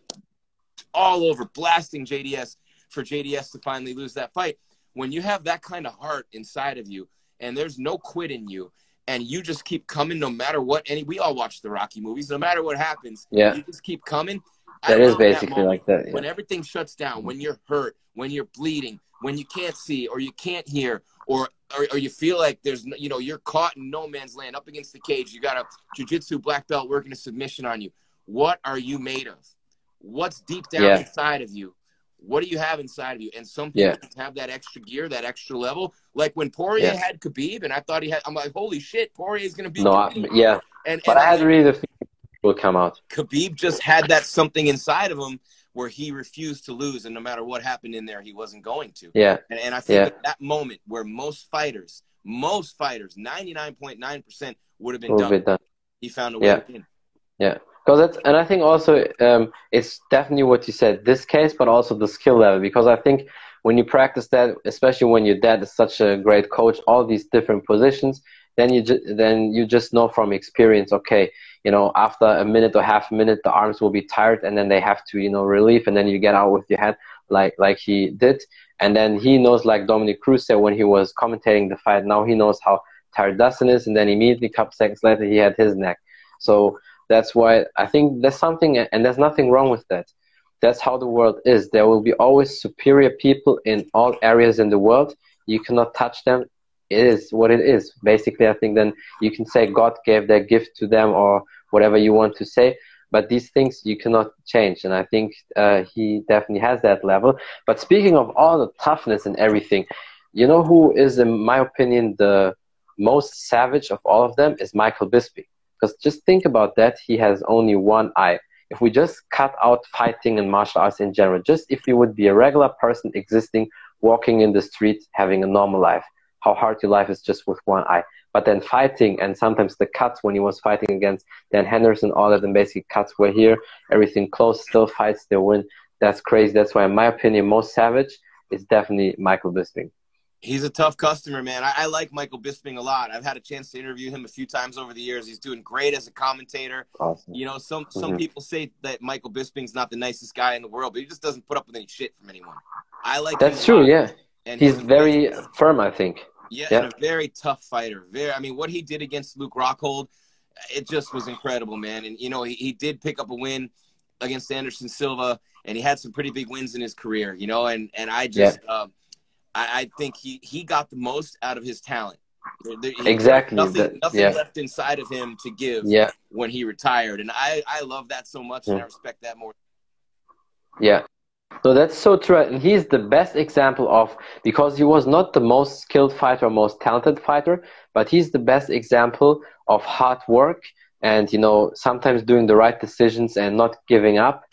all over blasting JDS for JDS to finally lose that fight. When you have that kind of heart inside of you, and there's no quit in you and you just keep coming no matter what any we all watch the rocky movies no matter what happens yeah you just keep coming that is basically that like that yeah. when everything shuts down when you're hurt when you're bleeding when you can't see or you can't hear or or, or you feel like there's you know you're caught in no man's land up against the cage you got a jiu-jitsu black belt working a submission on you what are you made of what's deep down yeah. inside of you what do you have inside of you? And some people yeah. have that extra gear, that extra level. Like when Poirier yeah. had Khabib, and I thought he had. I'm like, holy shit, is going to be. No, I, yeah. And, but and I had really the will come out. Khabib just had that something inside of him where he refused to lose, and no matter what happened in there, he wasn't going to. Yeah. And, and I think that, that moment where most fighters, most fighters, 99.9 percent would have been done. done. He found a way yeah. Yeah. Because that's, and I think also um, it's definitely what you said, this case, but also the skill level. Because I think when you practice that, especially when your dad is such a great coach, all these different positions, then you ju- then you just know from experience. Okay, you know, after a minute or half a minute, the arms will be tired, and then they have to, you know, relieve, and then you get out with your head like like he did, and then he knows, like Dominick Cruz said when he was commentating the fight. Now he knows how tired Dustin is, and then immediately a couple seconds later, he had his neck. So that's why I think there's something, and there's nothing wrong with that. That's how the world is. There will be always superior people in all areas in the world. You cannot touch them. It is what it is. Basically, I think then you can say God gave that gift to them or whatever you want to say. But these things you cannot change. And I think uh, he definitely has that level. But speaking of all the toughness and everything, you know who is, in my opinion, the most savage of all of them is Michael Bisping. Because just think about that, he has only one eye. If we just cut out fighting and martial arts in general, just if you would be a regular person existing, walking in the street, having a normal life, how hard your life is just with one eye. But then fighting and sometimes the cuts when he was fighting against Dan Henderson, all of them basically cuts were here, everything close, still fights, they win. That's crazy. That's why, in my opinion, most savage is definitely Michael Bisping. He's a tough customer, man. I, I, like Michael Bisping a lot. I've had a chance to interview him a few times over the years. He's doing great as a commentator. Awesome. You know, some some mm-hmm. people say that Michael Bisping's not the nicest guy in the world, but he just doesn't put up with any shit from anyone. I like that's true. Yeah, and he's very firm. I think. Yeah, yeah, and a very tough fighter. Very. I mean, what he did against Luke Rockhold, it just was incredible, man. And you know, he, he did pick up a win against Anderson Silva, and he had some pretty big wins in his career. You know, and and I just. Yeah. Um, I, I think he, he got the most out of his talent. There, exactly. Nothing, that, nothing yeah. left inside of him to give yeah. when he retired. And I, I love that so much and I mm. respect that more. Yeah. So that's so true. And he's the best example of, because he was not the most skilled fighter, most talented fighter, but he's the best example of hard work, and you know sometimes doing the right decisions and not giving up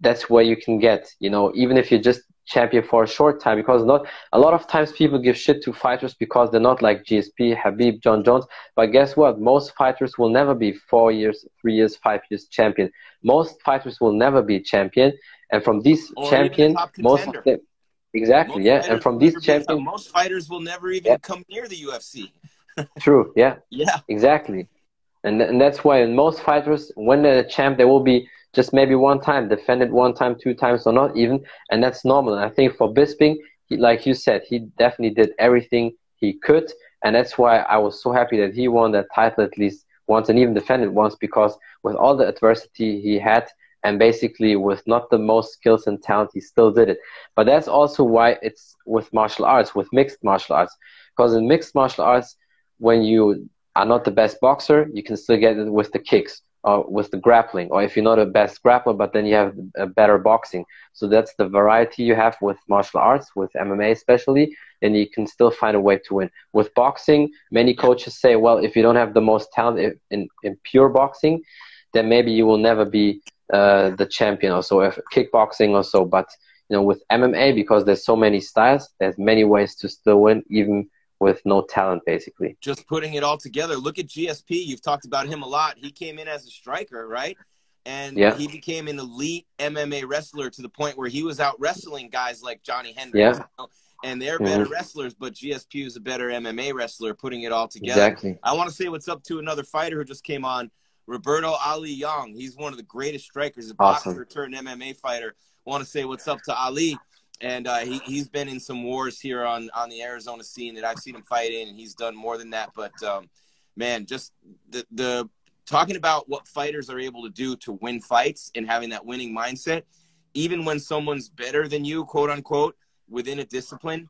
that's where you can get you know even if you're just champion for a short time because not a lot of times people give shit to fighters because they're not like GSP, Khabib, Jon Jones. But guess what? Most fighters will never be four years, three years, five years champion. Most fighters will never be champion. And from these Or champion, even a top most of them exactly, Most yeah. And from these never be a top- champions, most fighters will never even Yeah. come near the UFC. true, yeah. Yeah, Exactly. And, and that's why in most fighters, when they're a champ, they will be just maybe one time, defended one time, two times, or not even. And that's normal. And I think for Bisping, he, like you said, he definitely did everything he could. And that's why I was so happy that he won that title at least once and even defended once because with all the adversity he had and basically with not the most skills and talent, he still did it. But that's also why it's with martial arts, with mixed martial arts. Because in mixed martial arts, when you are not the best boxer, you can still get it with the kicks or with the grappling. Or if you're not a best grappler, but then you have a better boxing. So that's the variety you have with martial arts, with MMA especially, and you can still find a way to win. With boxing, many coaches say, well, if you don't have the most talent in, in, in pure boxing, then maybe you will never be uh, the champion or so, if kickboxing or so. But you know, with MMA, because there's so many styles, there's many ways to still win, even with no talent, basically. just putting it all together. Look at GSP. You've talked about him a lot. He came in as a striker, right? And Yeah. he became an elite MMA wrestler to the point where he was out wrestling guys like Johnny Hendricks. Yeah. you know? And they're better Mhm. wrestlers, but GSP is a better MMA wrestler, putting it all together. Exactly. I want to say what's up to another fighter who just came on, Roberto Ali Young. He's one of the greatest strikers, a Awesome. boxer turned MMA fighter. I want to say what's up to Ali. And uh, he, he's been in some wars here on, on the Arizona scene that I've seen him fight in, and he's done more than that. But um, man, just the, the talking about what fighters are able to do to win fights and having that winning mindset, even when someone's better than you, quote unquote, within a discipline,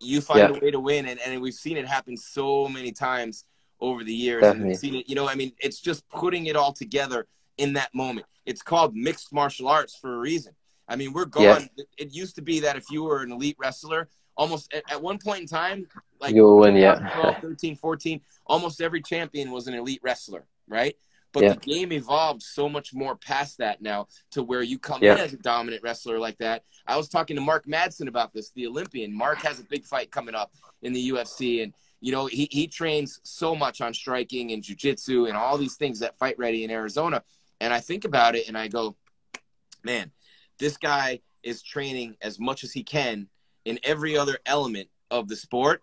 you find Yeah. a way to win. And, and we've seen it happen so many times over the years. Definitely. And we've seen it, you know, I mean, it's just putting it all together in that moment. It's called mixed martial arts for a reason. I mean, we're going, it used to be that if you were an elite wrestler, almost at, at one point in time, like You win, yeah. 2012, 13, 14, almost every champion was an elite wrestler, right? But Yeah. the game evolved so much more past that now to where you come Yeah. in as a dominant wrestler like that. I was talking to Mark Madsen about this, the Olympian. Mark has a big fight coming up in the UFC, and you know he he trains so much on striking and jujitsu and all these things that Fight Ready in Arizona. And I think about it, and I go, man, this guy is training as much as he can in every other element of the sport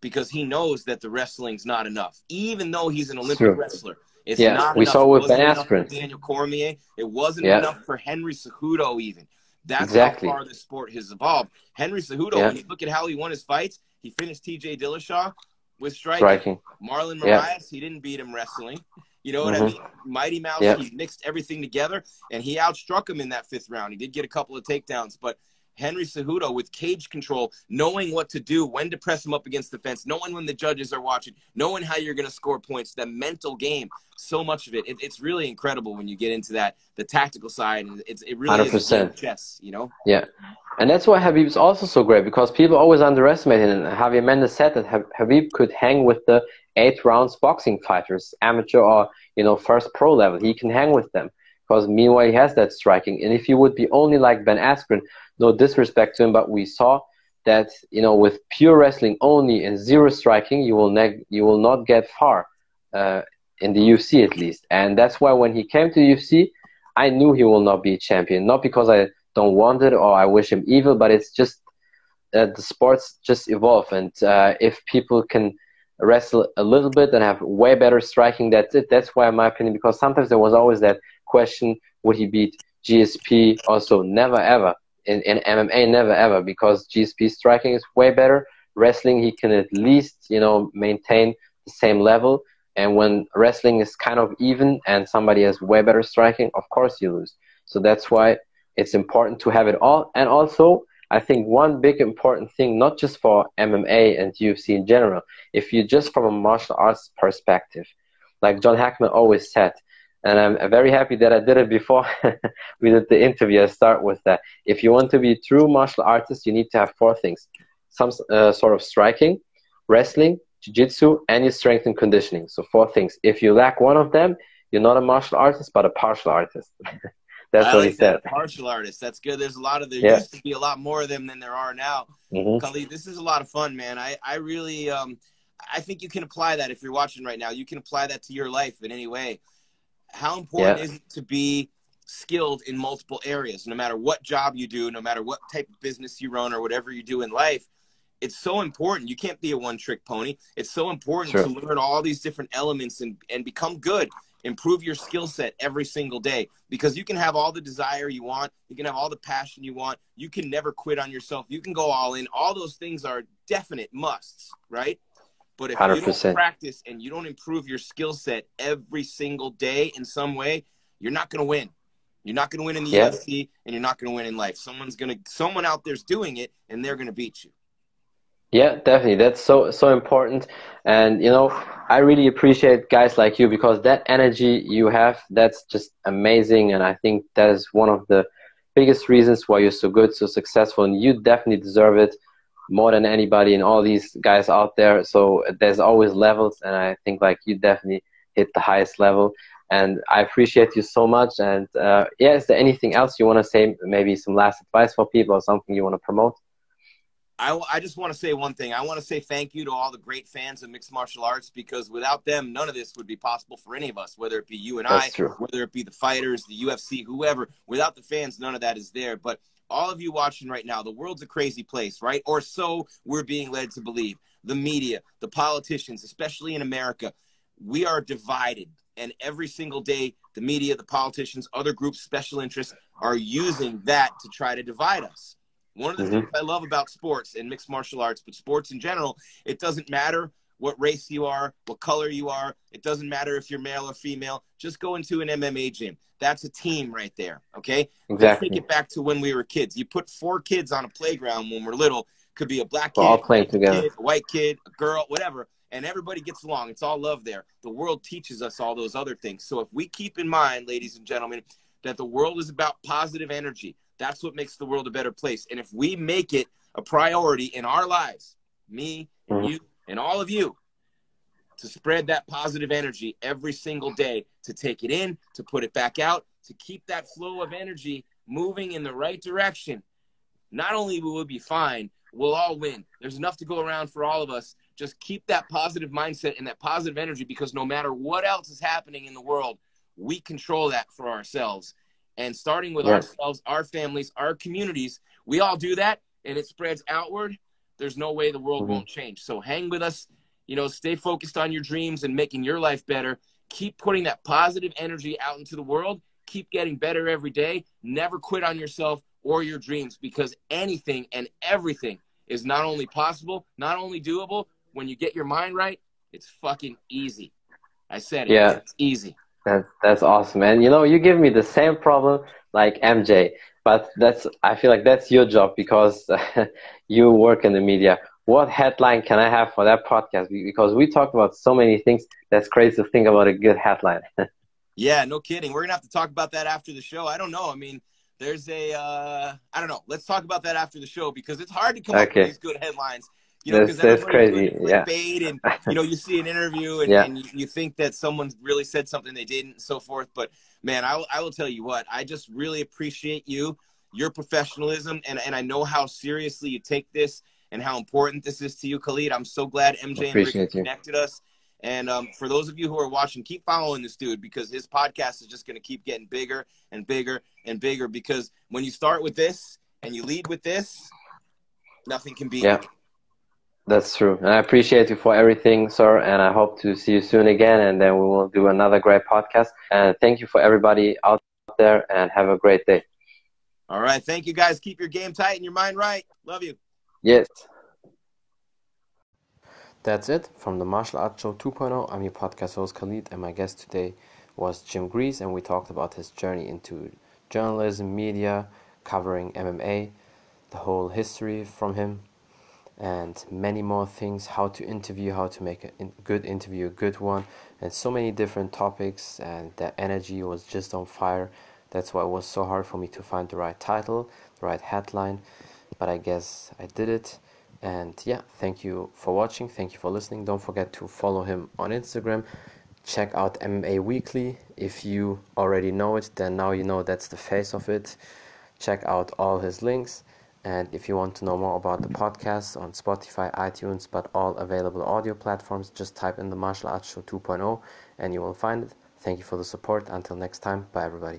because he knows that the wrestling's not enough. Even though he's an Olympic wrestler, it's Yeah, not we enough. saw It with Ben Askren. Daniel Cormier. It wasn't Yeah. enough for Henry Cejudo even. That's Exactly. how far the sport has evolved. Henry Cejudo, Yeah. when you look at how he won his fights, he finished TJ Dillashaw with striking. Striking. Marlon Yeah. He didn't beat him wrestling. You know what I Mhm. mean? Mighty Mouse, Yeah. he mixed everything together and he outstruck him in that fifth round. He did get a couple of takedowns, but Henry Cejudo with cage control, knowing what to do, when to press him up against the fence, knowing when the judges are watching, knowing how you're going to score points, the mental game, so much of it. it. It's really incredible when you get into that, the tactical side. And it's, it really is 100%. of chess, you know? Yeah. And that's why Khabib is also so great because people always underestimate him. And Javier Mendez said that Hab- Khabib could hang with the eight rounds boxing fighters, amateur or, you know, first pro level. He can hang with them because meanwhile he has that striking. And if you would be only like Ben Askren, no disrespect to him, but we saw that, you know, with pure wrestling only and zero striking, you will, neg- you will not get far uh, in the UFC at least. And that's why when he came to the UFC, I knew he will not be a champion. Not because I don't want it or I wish him evil, but it's just uh, the sports just evolve. And uh, if people can wrestle a little bit and have way better striking, that's it. That's why, in my opinion, because sometimes there was always that question would he beat GSP? Also, never ever. In, in MMA, never ever, because GSP striking is way better. Wrestling, he can at least, you know, maintain the same level. And when wrestling is kind of even and somebody has way better striking, of course you lose. So that's why it's important to have it all. And also, I think one big important thing, not just for MMA and UFC in general, if you just from a martial arts perspective, like John Hackleman always said, and I'm very happy that I did it before we did the interview. I start with that. If you want to be a true martial artist, you need to have four things: some uh, sort of striking, wrestling, jiu-jitsu, and your strength and conditioning. So four things. If you lack one of them, you're not a martial artist, but a partial artist. That's I what like he said. That. Partial artists. That's good. There's a lot of there Yeah. used to be a lot more of them than there are now. Mhm. Khalid, this is a lot of fun, man. I, I really um I think you can apply that if you're watching right now. You can apply that to your life in any way. How important Yeah. is it to be skilled in multiple areas, no matter what job you do, no matter what type of business you run or whatever you do in life? It's so important. You can't be a one trick pony. It's so important Sure. to learn all these different elements and, and become good. Improve your skill set every single day because you can have all the desire you want. You can have all the passion you want. You can never quit on yourself. You can go all in. All those things are definite musts, right? But if you don't practice and you don't improve your skill set every single day in some way, you're not going to win. You're not going to win in the Yeah. UFC and you're not going to win in life. Someone's going to someone out there's doing it and they're going to beat you. Yeah, definitely. That's so so important. And you know, I really appreciate guys like you because that energy you have, that's just amazing. And I think that is one of the biggest reasons why you're so good, so successful, and you definitely deserve it more than anybody and all these guys out there. So there's always levels, and I think like you definitely hit the highest level. And I appreciate you so much. And uh, yeah, is there anything else you want to say? Maybe some last advice for people or something you want to promote? I, I just want to say one thing. I want to say thank you to all the great fans of mixed martial arts because without them, none of this would be possible for any of us, whether it be you and That's I, true. whether it be the fighters, the UFC, whoever. Without the fans, none of that is there. But all of you watching right now, the world's a crazy place, right? Or so we're being led to believe. The media, the politicians, especially in America, we are divided. And every single day, the media, the politicians, other groups, special interests are using that to try to divide us. One of the Mhm. things I love about sports and mixed martial arts, but sports in general, it doesn't matter what race you are, what color you are. It doesn't matter if you're male or female. Just go into an MMA gym. That's a team right there. Okay. Let's Exactly. take it back to when we were kids. You put four kids on a playground when we're little. Could be a black kid, We're all playing a together. kid, a white kid, a girl, whatever, and everybody gets along. It's all love there. The world teaches us all those other things. So if we keep in mind, ladies and gentlemen, that the world is about positive energy, that's what makes the world a better place. And if we make it a priority in our lives, me, Mhm. you, and all of you, to spread that positive energy every single day, to take it in, to put it back out, to keep that flow of energy moving in the right direction, not only will we be fine, we'll all win. There's enough to go around for all of us. Just keep that positive mindset and that positive energy because no matter what else is happening in the world, we control that for ourselves. And starting with ourselves, our families, our communities, we all do that and it spreads outward. There's no way the world Mhm. won't change. So hang with us. You know, stay focused on your dreams and making your life better. Keep putting that positive energy out into the world. Keep getting better every day. Never quit on yourself or your dreams because anything and everything is not only possible, not only doable. When you get your mind right, it's fucking easy. I said it. Yeah. It's easy. That's that's awesome, man. You know, you give me the same problem like MJ, but that's I feel like that's your job because you work in the media. What headline can I have for that podcast? Because we talk about so many things. That's crazy to think about a good headline. Yeah, no kidding. We're gonna have to talk about that after the show. I don't know. I mean, there's a uh, I don't know. Let's talk about that after the show because it's hard to come up with these good headlines. You know, That's- because that's crazy, yeah. and you know, you see an interview and, Yeah. and you, think that someone really said something they didn't and so forth. But man, I, will- I will tell you what, I just really appreciate you, your professionalism, and, and I know how seriously you take this and how important this is to you, Khalid. I'm so glad MJ and Rick Appreciate you. connected us. And um, for those of you who are watching, keep following this dude because his podcast is just going to keep getting bigger and bigger and bigger. Because when you start with this and you lead with this, nothing can beat Yeah. you. That's true. And I appreciate you for everything, sir. And I hope to see you soon again. And then we will do another great podcast. And thank you for everybody out there and have a great day. All right. Thank you guys. Keep your game tight and your mind right. Love you. Yes. That's it from the Martial Arts Show 2.0. I'm your podcast host Khalid, and my guest today was Jim Gries, and we talked about his journey into journalism, media, covering MMA, the whole history from him, and many more things how to interview, how to make a good interview, a good one, and so many different topics. And the energy was just on fire. That's why it was so hard for me to find the right title, the right headline, but I guess I did it And yeah, thank you for watching. Thank you for listening. Don't forget to follow him on Instagram. Check out MMA Weekly. If you already know it, then now you know that's the face of it. Check out all his links. And if you want to know more about the podcast on Spotify, iTunes, but all available audio platforms, just type in the Martial Arts Show 2.0 and you will find it. Thank you for the support. Until next time, bye everybody.